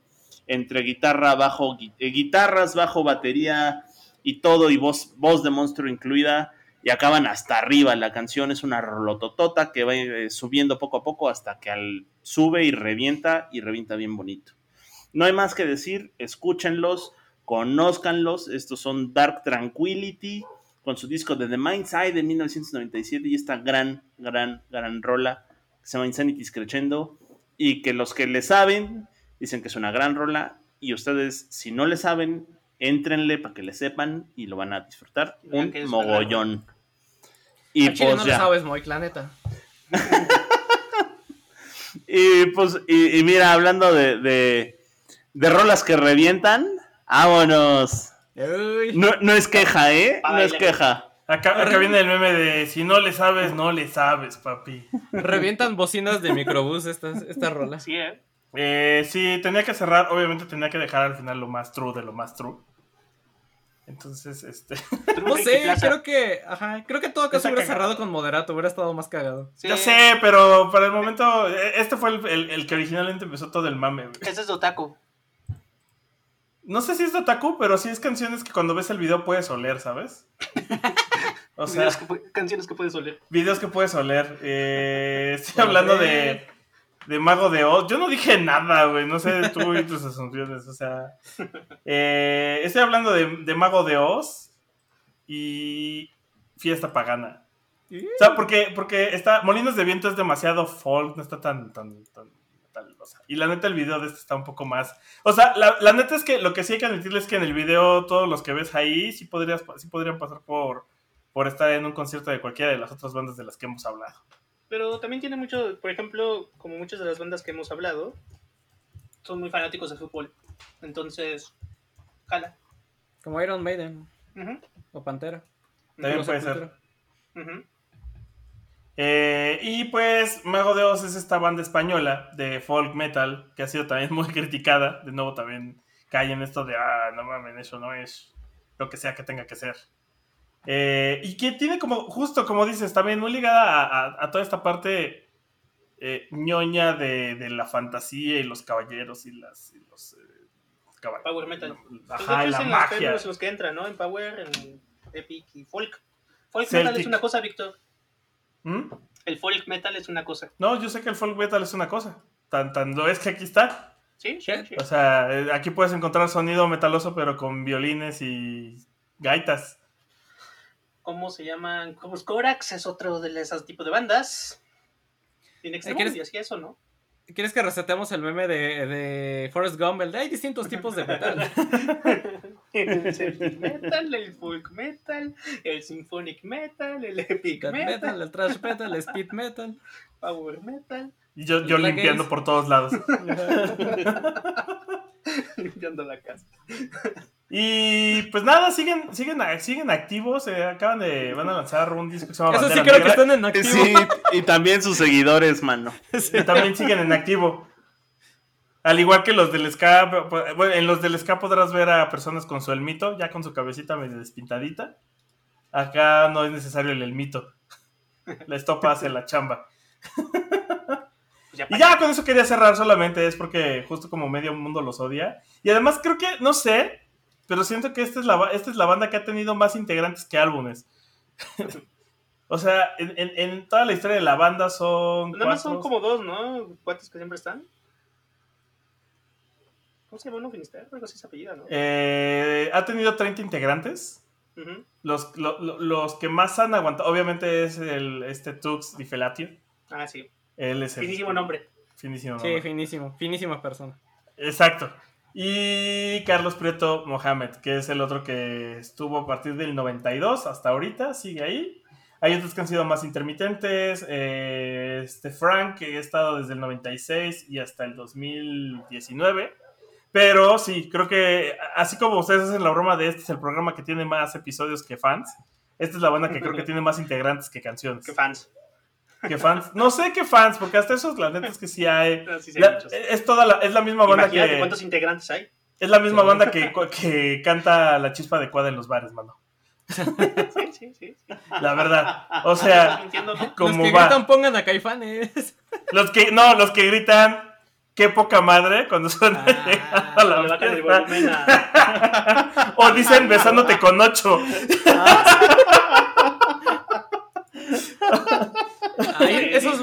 B: entre guitarra, bajo, eh, guitarras, bajo, batería y todo, y voz, voz de monstruo incluida y acaban hasta arriba. La canción es una rolototota que va eh, subiendo poco a poco hasta que al, sube y revienta y revienta bien bonito. No hay más que decir, escúchenlos, conózcanlos. Estos son Dark Tranquility con su disco de The Mind Side de 1997 y esta gran, gran, gran rola que se llama Insanity Crescendo y que los que le saben dicen que es una gran rola y ustedes si no le saben, entrenle para que le sepan y lo van a disfrutar un mogollón.
E: Y pues no ya. sabes, Moik, la neta.
B: y pues, y, mira, hablando de, de, rolas que revientan, vámonos. No, no, es queja, ¿eh? No es queja.
C: Acá, viene el meme de si no le sabes, no le sabes, papi.
E: Revientan bocinas de microbús estas, esta rola.
D: Sí, ¿eh?
C: ¿Eh? Sí, tenía que cerrar, obviamente tenía que dejar al final lo más true de lo más true. Entonces, este.
E: No sé, creo que. Ajá, creo que todo caso hubiera cerrado con moderato, hubiera estado más cagado.
C: Ya sé, pero para el momento. E, este fue el, que originalmente empezó todo el mame,
D: Ese es Otaku.
C: No sé si es de Otaku, pero sí es canciones que cuando ves el video puedes oler, ¿sabes?
D: O sea. canciones que puedes oler.
C: Videos que puedes oler. Eh, estoy hablando de de Mago de Oz. Yo no dije nada, güey. No sé tú y tus asunciones. O sea. Eh, estoy hablando de, Mago de Oz y Fiesta Pagana. O sea, porque, porque está. Molinos de Viento es demasiado folk, no está tan. tan, tan, y la neta, el video de este está un poco más. O sea, la, neta es que lo que sí hay que admitirles es que en el video, todos los que ves ahí, sí, podrías, sí podrían pasar por, por estar en un concierto de cualquiera de las otras bandas de las que hemos hablado.
D: Pero también tiene mucho, por ejemplo, como muchas de las bandas que hemos hablado, son muy fanáticos de fútbol. Entonces, jala.
E: Como Iron Maiden. O Pantera.
C: También puede ser. Eh, y pues Mago de Oz es esta banda española de folk metal que ha sido también muy criticada. De nuevo también cae en esto de, ah, no mames, eso no es lo que sea que tenga que ser. Eh, y que tiene como, justo como dices, también muy ligada a, toda esta parte eh, ñoña de, la fantasía y los caballeros y, las, los eh,
D: Power metal.
C: Ajá, y la magia.
D: Los, los que entran, ¿no? En Power, en Epic y Folk. Folk metal es una cosa, Víctor. ¿Mm? El folk metal es una cosa.
C: No, yo sé que el folk metal es una cosa. Tan, tan lo es que aquí está.
D: Sí, sí, sí.
C: O sea, aquí puedes encontrar sonido metaloso, pero con violines y gaitas.
D: ¿Cómo se llaman? Como Corax es otro de esos tipos de bandas. Tiene ¿Quieres, y eso, ¿no?
E: ¿Quieres que resetemos el meme de, de Forrest Gump? hay distintos tipos de metal.
D: el metal, el folk metal, el symphonic metal, el epic metal,
E: el trash metal, el speed metal,
D: power metal.
C: Y yo, yo limpiando por todos lados.
D: limpiando la casa.
C: Y pues nada, siguen, siguen, siguen activos. Eh, acaban de. Van a lanzar un disco que se llama
E: Eso sí creo que están en activo. Sí,
B: y también sus seguidores, mano.
C: Y también siguen en activo. Al igual que los del ska. Bueno, en los del ska podrás ver a personas con su elmito, ya con su cabecita medio despintadita. Acá no es necesario el elmito. La estopa hace la chamba.
D: Pues
C: Y ya con eso quería cerrar solamente, es porque justo como medio mundo los odia. Y además creo que, no sé, pero siento que esta es la, esta es la banda que ha tenido más integrantes que álbumes. o sea, en, en- en toda la historia de la banda son...
D: Nada más son como dos, ¿no? Cuates que siempre están. ¿Cómo se llama uno Finisterre? Algo así se apellida, ¿no?
C: Eh, ha tenido 30 integrantes.
D: Ujú.
C: Los, lo- lo- los que más han aguantado, obviamente es el, este Tux Di Felatio.
D: Ah, sí.
C: Él es el...
D: Finísimo nombre.
C: Finísimo
E: Sí,
C: nombre.
E: finísimo, finísima persona.
C: Exacto. Y Carlos Prieto Mohamed, que es el otro que estuvo a partir del 92 hasta ahorita, sigue ahí. Hay otros que han sido más intermitentes. eh, este Frank, que ha estado desde el 96 y hasta el 2019. Pero sí, creo que así como ustedes hacen la broma de este es el programa que tiene más episodios que fans, esta es la banda que creo que tiene más integrantes que canciones.
D: Qué fans.
C: Que fans. No sé qué fans, porque hasta esos, la neta es que sí hay.
D: No, sí, sí hay
C: La-
D: muchos.
C: es toda la, es la misma banda
D: Imagínate
C: que.
D: cuántos integrantes hay.
C: Es la misma
E: Sí.
C: banda que, que canta la chispa adecuada en los bares, mano.
D: Sí, sí, sí.
C: La verdad. O sea.
E: Los
C: como
E: que
C: va.
E: gritan pongan a caifanes.
C: Los que, no, los que gritan, qué poca madre, cuando suena
E: Ah,
C: a la
D: Le bajan el
C: fiesta.
D: volumen a...
C: O dicen besándote con ocho.
E: Ay, esos,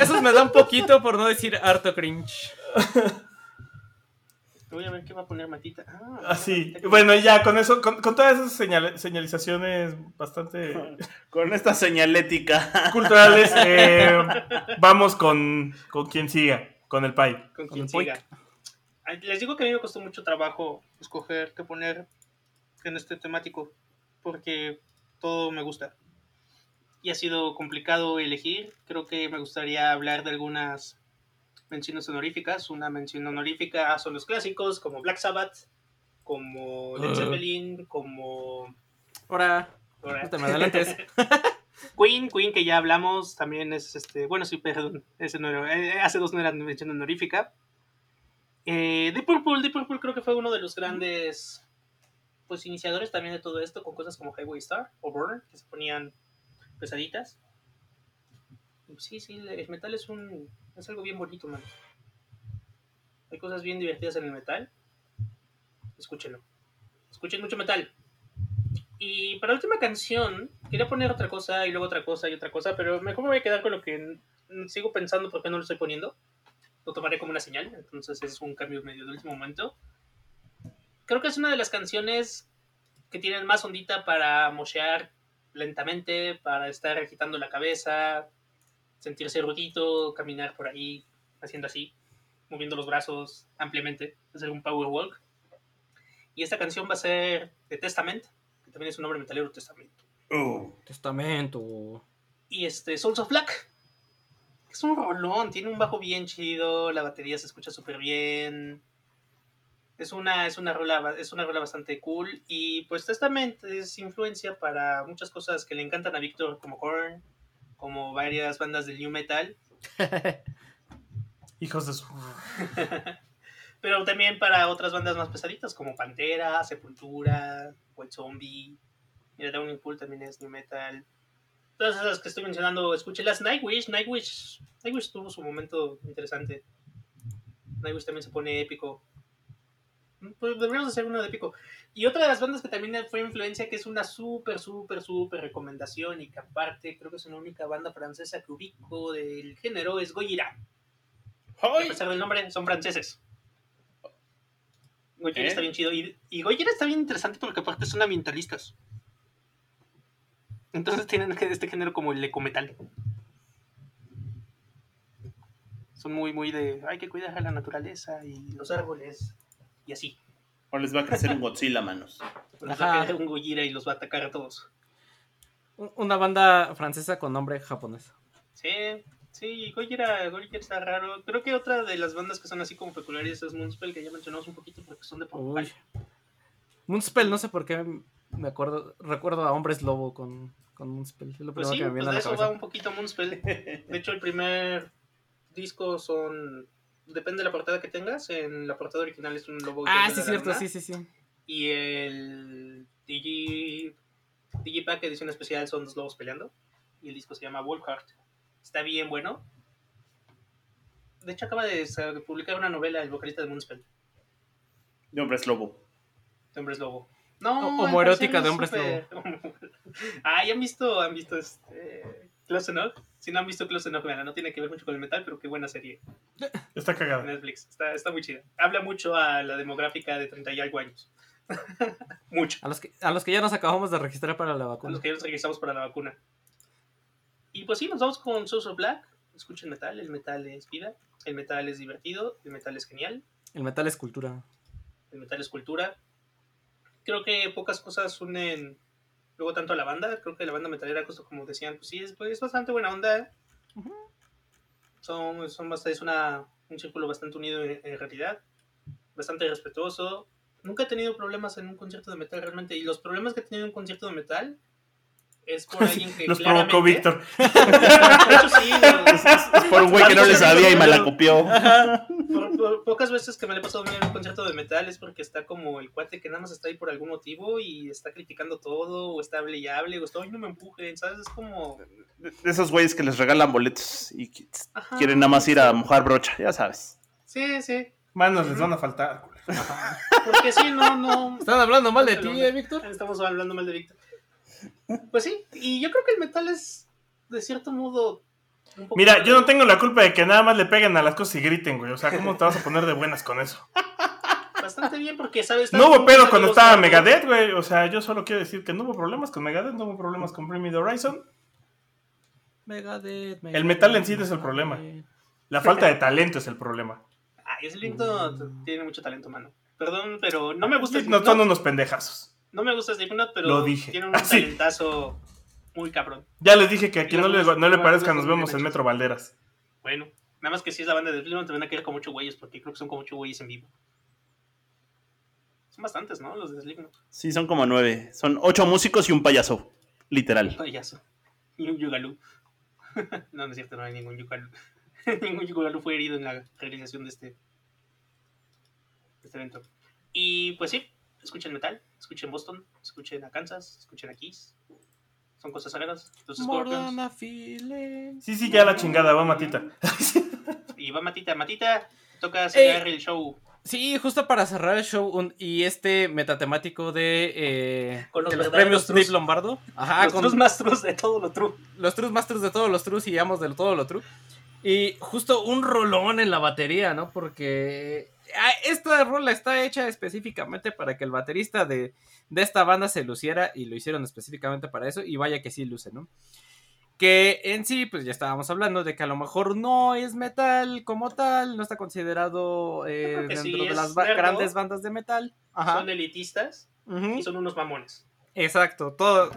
E: esos me dan poquito por no decir harto cringe.
D: Voy a ver qué va a poner Matita. Ah,
C: Así.
D: Matita.
C: Bueno, ya, con eso, con, con todas esas señal- señalizaciones bastante
B: Con esta señalética.
C: culturales, eh, vamos con, con quien siga, con el Pai.
D: Con
E: Con
D: quien siga. Les digo que a mí me costó mucho trabajo escoger qué poner en este temático, porque todo me gusta. Y ha sido complicado elegir. Creo que me gustaría hablar de algunas menciones honoríficas. Una mención honorífica son los clásicos, como Black Sabbath, como Led
E: Uh.
D: Zeppelin, como...
E: Ahora,
D: ahora,
E: no te me adelantes.
D: Queen, Queen que ya hablamos, también es este, bueno, sí, perdón, ese no era, eh, hace dos no era mención honorífica. Eh, Deep Purple, Deep Purple creo que fue uno de los grandes, pues, iniciadores también de todo esto, con cosas como Highway Star o Burn, que se ponían pesaditas. Sí, sí, el metal es un, es algo bien bonito, man. Hay cosas bien divertidas en el metal. Escúchenlo. Escuchen mucho metal. Y para la última canción, quería poner otra cosa y luego otra cosa y otra cosa, pero mejor me voy a quedar con lo que sigo pensando por qué no lo estoy poniendo. Lo tomaré como una señal, entonces es un cambio medio de último momento. Creo que es una de las canciones que tienen más ondita para moshear lentamente, para estar agitando la cabeza, sentirse rudito, caminar por ahí, haciendo así, moviendo los brazos ampliamente, hacer un power walk. Y esta canción va a ser de Testament, que también es un nombre metalero Testamento.
B: Uh,
E: Testamento.
D: Y este, Souls of Black. Es un rolón, tiene un bajo bien chido, la batería se escucha súper bien. Es una, es, una rola, es una rola bastante cool. Y pues Testament es influencia para muchas cosas que le encantan a Víctor, como Korn, como varias bandas del New Metal.
C: Hijos de su.
D: Pero también para otras bandas más pesaditas, como Pantera, Sepultura, White Zombie. Mira, Downing Pool también es New Metal. Todas esas que estoy mencionando, escúchelas. Nightwish, Nightwish, Nightwish tuvo su momento interesante. Nightwish también se pone épico. Pues deberíamos hacer uno de épico. Y otra de las bandas que también fue influencia, que es una súper, súper, súper recomendación y que aparte creo que es una única banda francesa que ubico del género, es Gojira. A pesar del nombre, son franceses. Gojira
B: ¿Eh?
D: está bien chido. Y, y Gojira está bien interesante porque aparte son ambientalistas. Entonces tienen este género como el ecometal. Son muy, muy de. Hay que cuidar a la naturaleza y los árboles. Y así.
B: o les va a crecer un Godzilla, manos.
D: Nos va a
E: Ajá.
D: caer un Gojira y los va a atacar a todos.
E: Un- Una banda francesa con nombre japonés.
D: Sí, sí, Gojira, Gojira está raro. Creo que otra de las bandas que son así como peculiares es Moonspell, que ya mencionamos un poquito porque son de Portugal.
E: Uy. Moonspell, no sé por qué me acuerdo, recuerdo a Hombres Lobo con, con Moonspell. Es lo
D: Pues
E: primero
D: sí,
E: que me
D: pues de eso va un poquito Moonspell. De hecho, el primer disco son. Depende de la portada que tengas. En la portada original es un lobo.
E: Ah, sí, cierto, sí, sí, sí.
D: Y el Digi. Digipack edición especial son dos lobos peleando. Y el disco se llama Wolfheart. Está bien bueno. De hecho, acaba de publicar una novela, el vocalista de Moonspell,
B: De hombres lobo.
D: de Hombres Lobo. No,
E: O- homoerótica de Hombres
D: súper- ah, ¿ya han visto, han visto este, Close Enough? Si no han visto Close Enough, no tiene que ver mucho con el metal, pero qué buena serie.
C: Está cagada.
D: Netflix. Está, está muy chida. Habla mucho a la demográfica de 30 y algo años. mucho.
E: A los, que, a los que ya nos acabamos de registrar para la
D: A
E: vacuna.
D: los que ya nos registramos para la vacuna. Y pues sí, nos vamos con of Black. Escuchen metal. El metal es vida. El metal es divertido. El metal es genial.
E: El metal es cultura.
D: El metal es cultura. Creo que pocas cosas unen luego tanto a la banda. Creo que la banda metalera, justo como decían, pues sí, es, pues, es bastante buena onda. Son, son bastante, es una, un círculo bastante unido en, en realidad. Bastante respetuoso. Nunca he tenido problemas en un concierto de metal realmente. Y los problemas que he tenido en un concierto de metal es por alguien que
C: Los
D: claramente...
C: provocó Víctor.
D: Los-
B: Por un güey que no le sabía y me la copió.
D: por- por pocas veces que me le he pasado mal en un concierto de metal es porque está como el cuate que nada más está ahí por algún motivo y está criticando todo, o está hable y hable, o está, ay, no me empujen, ¿sabes? Es como...
B: De esos güeyes que les regalan boletos y
D: Ajá.
B: quieren nada más ir a mojar brocha, ya sabes.
D: Sí, sí.
C: Manos les van a faltar.
D: Porque sí, no, no...
E: Están hablando mal de ti, eh, Víctor.
D: Estamos hablando mal de Víctor. Pues sí, y yo creo que el metal es, de cierto modo...
C: Mira, yo no tengo la culpa de que nada más le peguen a las cosas y griten, güey. O sea, ¿cómo te vas a poner de buenas con eso?
D: Bastante bien porque, ¿sabes?
C: No hubo pedo cuando estaba. Megadeth, güey. O sea, yo solo quiero decir que no hubo problemas con Megadeth, no hubo problemas con Bring Me the Horizon.
E: Megadeth,
C: El metal en sí no es el problema. La falta de talento es el problema.
D: Ay, ese lindo tiene mucho talento, mano. Perdón, pero no me gusta
C: No
D: Slipknot.
C: son unos pendejazos.
D: No me gusta Slipknot, pero
C: Lo dije.
D: tiene un
C: Ah, sí.
D: talentazo muy cabrón.
C: Ya les dije que a quien
D: Y
C: no le, no le parezca nos vemos en Metro Valderas.
D: Bueno, nada más que si es la banda de Slipknot te van a quedar como ocho güeyes, porque creo que son como ocho güeyes en vivo. Son bastantes, ¿no? Los de Slipknot.
B: Sí, son como nueve. Son ocho músicos y un payaso. Literal.
D: Payaso. Y un Yugalu. no, no es cierto, no hay ningún Yugalu. ningún Yugalu fue herido en la realización de este, de este evento. Y pues sí, escuchen metal, escuchen Boston, escuchen a Kansas, escuchen a Kiss. Son cosas sagradas.
E: Feeling.
C: Sí, sí, ya la chingada, va Matita.
D: Y va Matita. Matita, toca cerrar
E: Ey.
D: el show.
E: Sí, justo para cerrar el show un- y este metatemático de, eh,
D: Con los
E: de los
D: verdaderos
E: premios. Trip Lombardo. Ajá,
D: los
E: con
D: trus más trus de todo lo true.
E: los trus más trus de todos los trus y amos de todo lo true. Y justo un rolón en la batería, ¿no? Porque ah, esta rola está hecha específicamente para que el baterista de, de esta banda se luciera y lo hicieron específicamente para eso y vaya que sí luce, ¿no? Que en sí, pues ya estábamos hablando de que a lo mejor no es metal como tal, no está considerado eh, dentro
D: sí,
E: de las ba-
D: nerdo.
E: grandes bandas de metal. Ajá.
D: Son elitistas
E: Ujú.
D: y son unos mamones.
E: Exacto, todo.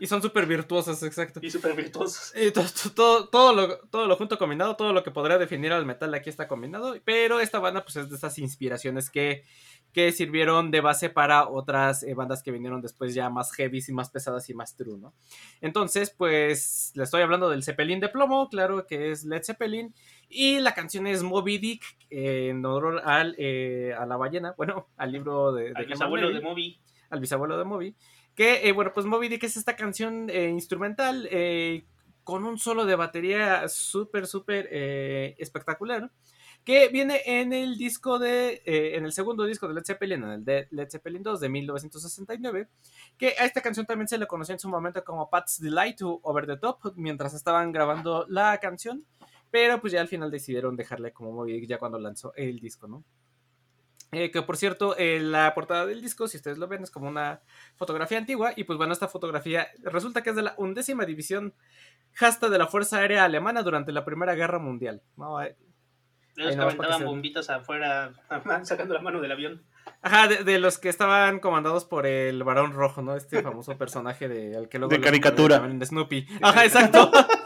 E: Y son súper virtuosos, exacto.
D: Y súper virtuosos.
E: Y to- to- todo, todo, lo, todo lo junto combinado, todo lo que podría definir al metal aquí está combinado. Pero esta banda, pues es de esas inspiraciones que, que sirvieron de base para otras eh, bandas que vinieron después ya más heavy y más pesadas y más true, ¿no? Entonces, pues le estoy hablando del Zeppelin de plomo, claro que es Led Zeppelin. Y la canción es Moby Dick, eh, en honor al, eh, a la ballena, bueno, al libro de, de
D: Al bisabuelo de Moby.
E: al bisabuelo de Moby. Que, eh, bueno, pues Moby Dick es esta canción eh, instrumental eh, con un solo de batería súper, súper espectacular. Que viene en el disco de. en el segundo disco de Led Zeppelin, en el de Led Zeppelin 2 de 1969. Que a esta canción también se le conoció en su momento como Pat's Delight to Over the Top, mientras estaban grabando la canción. Pero pues ya al final decidieron dejarle como Moby Dick ya cuando lanzó el disco, ¿no? Eh, que por cierto, eh, la portada del disco, si ustedes lo ven, es como una fotografía antigua. Y pues bueno, esta fotografía resulta que es de la undécima división Hasta de la Fuerza Aérea Alemana durante la Primera Guerra Mundial. No, eh,
D: los
E: Ahí
D: que aventaban
E: se-
D: bombitas afuera, sacando la mano del avión.
E: Ajá, de, de los que estaban comandados por el Barón Rojo, ¿no? Este famoso personaje de, al que luego
B: De
E: le-
B: caricatura.
E: le llaman Snoopy. Ajá, exacto.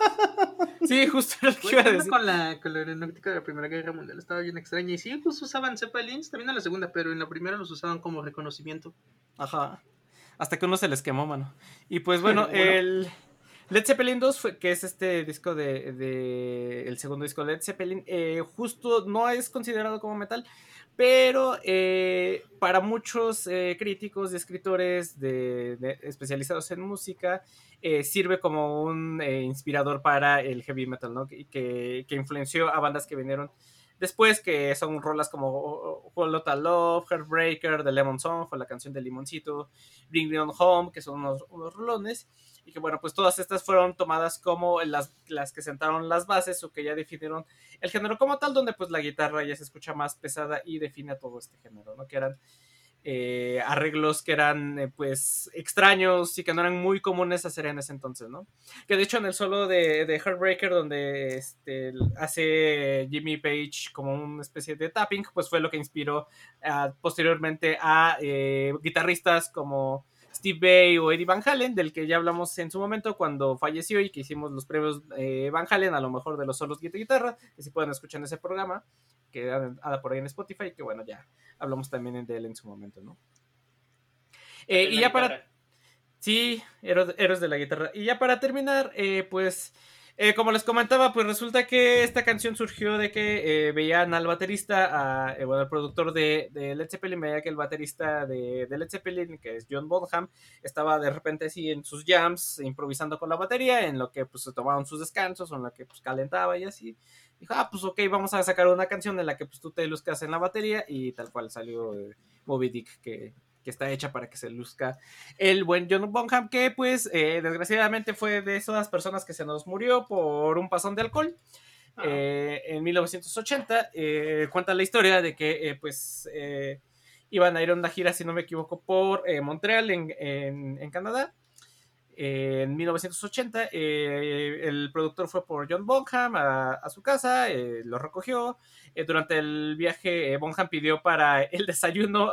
E: sí, justo era lo que iba a
D: Bueno,
E: decir.
D: con la, con la aeronáutica de la Primera Guerra Mundial estaba bien extraña. Y sí, pues usaban Zeppelins, también en la segunda, pero en la primera los usaban como reconocimiento.
E: Ajá. Hasta que uno se les quemó, mano. Y pues bueno,
D: Bueno.
E: el Led Zeppelin 2, fue, que es este disco de, de- el segundo disco de Led Zeppelin, eh, justo no es considerado como metal, Pero eh, para muchos eh, críticos y escritores de, especializados en música, eh, sirve como un inspirador para el heavy metal, ¿no? Que, que, influenció a bandas que vinieron después, que son rolas como Holota Love, Heartbreaker, The Lemon Song, o la canción de Limoncito, Bring Me On Home, que son unos, unos rolones y que bueno, pues todas estas fueron tomadas como las, las que sentaron las bases o que ya definieron el género como tal, donde pues la guitarra ya se escucha más pesada y define todo este género, ¿no? Que eran eh, arreglos que eran eh, pues extraños y que no eran muy comunes hacer en ese entonces, ¿no? Que de hecho en el solo de, de Heartbreaker donde este, hace Jimmy Page como una especie de tapping, pues fue lo que inspiró posteriormente a eh, guitarristas como Steve Bay o Eddie Van Halen, del que ya hablamos en su momento cuando falleció y que hicimos los premios eh, Van Halen, a lo mejor de los solos de guitarra, que si pueden escuchar en ese programa, que anda por ahí en Spotify, que bueno, ya hablamos también de él en su momento, ¿no? Eh, y ya para... Sí, héroes, de la guitarra. Y ya para terminar, eh, pues eh, como les comentaba, pues resulta que esta canción surgió de que eh, veían al baterista, a, eh, bueno, el productor de, Led Zeppelin, veía que el baterista de, Led Zeppelin, que es John Bonham, estaba de repente así en sus jams, improvisando con la batería, en lo que pues se tomaban sus descansos, en lo que pues calentaba y así. Dijo, ah, pues ok, vamos a sacar una canción en la que pues tú te luzcas en la batería y tal cual salió Moby Dick, que que está hecha para que se luzca el buen John Bonham, que pues eh, desgraciadamente fue de esas personas que se nos murió por un pasón de alcohol. Eh, en 1980 eh, cuenta la historia de que pues iban a ir a una gira, si no me equivoco, por Montreal en, Canadá. en 1980 el productor fue por John Bonham a, su casa, lo recogió. durante el viaje Bonham pidió para el desayuno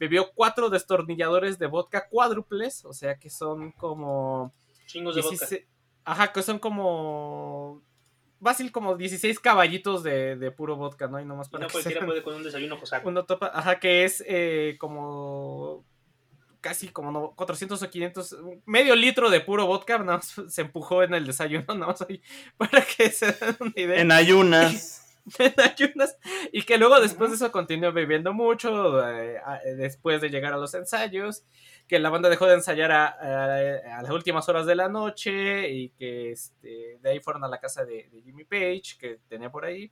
E: bebió cuatro destornilladores de vodka cuádruples, o sea que son como...
D: Chingos de vodka.
E: Ajá, que son como... Fácil como 16 caballitos de, puro vodka, ¿no? Y nomás
D: para no cualquiera puede con un desayuno cosaco.
E: Uno topa, ajá, que es eh, como casi como no, 400 o 500, medio litro de puro vodka, ¿no? se empujó en el desayuno, ¿no? para que se den una idea.
B: En ayunas.
E: y que luego después de eso continuó bebiendo mucho eh, después de llegar a los ensayos que la banda dejó de ensayar a, las últimas horas de la noche y que este, de ahí fueron a la casa de, Jimmy Page que tenía por ahí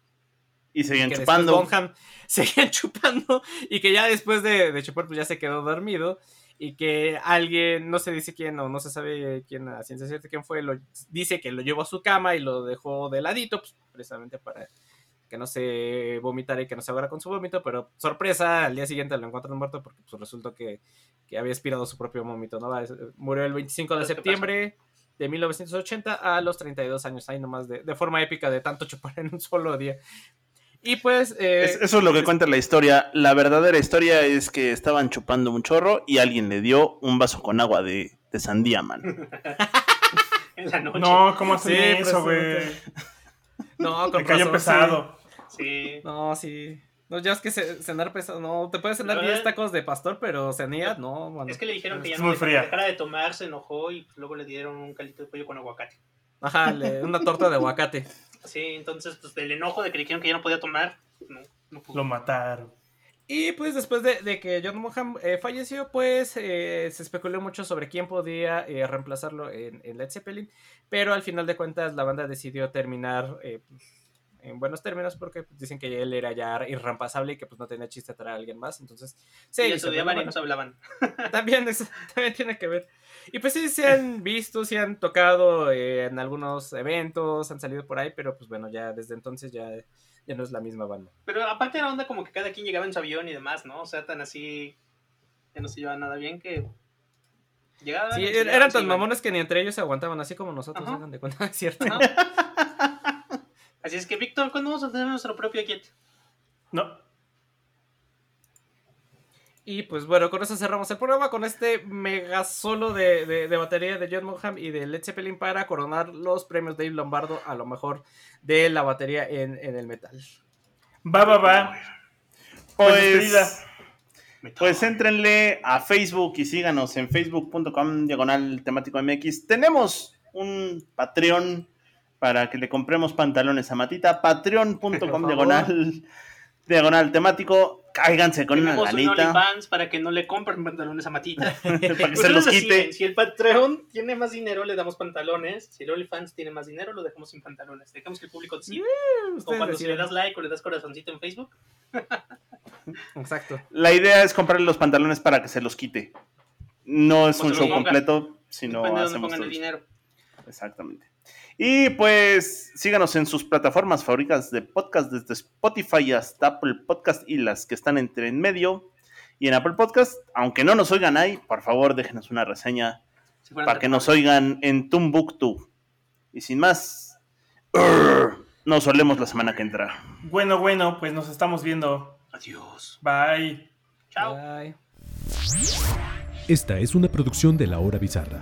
B: y seguían chupando.
E: Seguían chupando y que ya después de, de chupar pues ya se quedó dormido y que alguien, no se dice quién o no se sabe quién a ciencia cierta quién fue, lo, dice que lo llevó a su cama y lo dejó de ladito, pues, precisamente para que no se vomitara y que no se ahogara con su vómito, pero sorpresa, al día siguiente lo encuentran muerto porque pues, resultó que, había aspirado su propio vómito, ¿no? Murió el 25 de septiembre de 1980 a los 32 años, ahí nomás de, de forma épica de tanto chupar en un solo día. Y pues... Eh,
B: eso es lo que cuenta la historia. La verdadera historia es que estaban chupando un chorro y alguien le dio un vaso con agua de, sandía, man.
D: en la noche.
C: No, ¿cómo así eso, güey?
E: No, con
C: Me cayó pesado.
D: Sí.
E: No, sí. No, ya es que cenar pesado, no, te puedes cenar 10 tacos de pastor, pero cenía, no,
D: bueno. Es que le dijeron que ya no dejara de tomar, se enojó y luego le dieron un caldito de pollo con aguacate.
E: Ajá, una torta de aguacate.
D: Sí, entonces, pues del enojo de que le dijeron que ya no podía tomar, no, no pudo.
C: Lo mataron.
E: Y pues después de, que John Moham eh, falleció, pues eh, se especuló mucho sobre quién podía eh, reemplazarlo en, en, Led Zeppelin, pero al final de cuentas la banda decidió terminar pues, en buenos términos porque pues, dicen que él era ya irreemplazable y que pues no tenía chiste traer a alguien más. Entonces,
D: sí, y estudiaban y nos hablaban.
E: También, también tiene que ver. Y pues sí, se han visto, se han tocado eh, en algunos eventos, han salido por ahí, pero pues bueno, ya desde entonces ya, ya no es la misma banda.
D: Pero aparte era onda como que cada quien llegaba en su avión y demás, ¿no? O sea, tan así, ya no se llevaba nada bien que...
E: Llegaban, sí, eran tan mamones que ni entre ellos se aguantaban, así como nosotros, hagan de cuenta, ¿cierto?
D: Así es que, Víctor, ¿cuándo vamos a tener nuestro propio kit?
C: No.
E: Y pues bueno, con eso cerramos el programa, con este mega solo de, batería de John Monham y de Led Zeppelin para coronar los premios Dave Lombardo a lo mejor de la batería en, el metal.
C: Va, va, va.
B: Pues, pues, pues entrenle a Facebook y síganos en facebook.com diagonal temático MX. Tenemos un Patreon para que le compremos pantalones a Matita. Patreon.com diagonal diagonal temático, cáiganse con una
D: Tenemos un
B: ganita.
D: OnlyFans para que no le compren pantalones a Matita.
B: para que se
D: Ustedes
B: los
D: deciden,
B: quite.
D: Si el Patreon tiene más dinero, le damos pantalones. Si el OnlyFans tiene más dinero, lo dejamos sin pantalones. Dejamos que el público decida. o
E: Ustedes
D: cuando si le das like o le das corazoncito en Facebook.
E: Exacto.
B: La idea es comprarle los pantalones para que se los quite. No es un
D: se
B: show completo, sino
D: Depende de dónde
B: hacemos
D: pongan
B: todo
D: el dinero.
B: Exactamente. Y pues síganos en sus plataformas favoritas de podcast, desde Spotify hasta Apple Podcast y las que están entre en medio. Y en Apple Podcast, aunque no nos oigan ahí, por favor déjenos una reseña
D: Si
B: para que nos oigan en Tumbuktu. Y sin más, nos solemos la semana que entra.
C: Bueno, bueno, pues nos estamos viendo.
D: Adiós.
C: Bye.
D: Chao.
E: Bye.
F: Esta es una producción de La Hora Bizarra.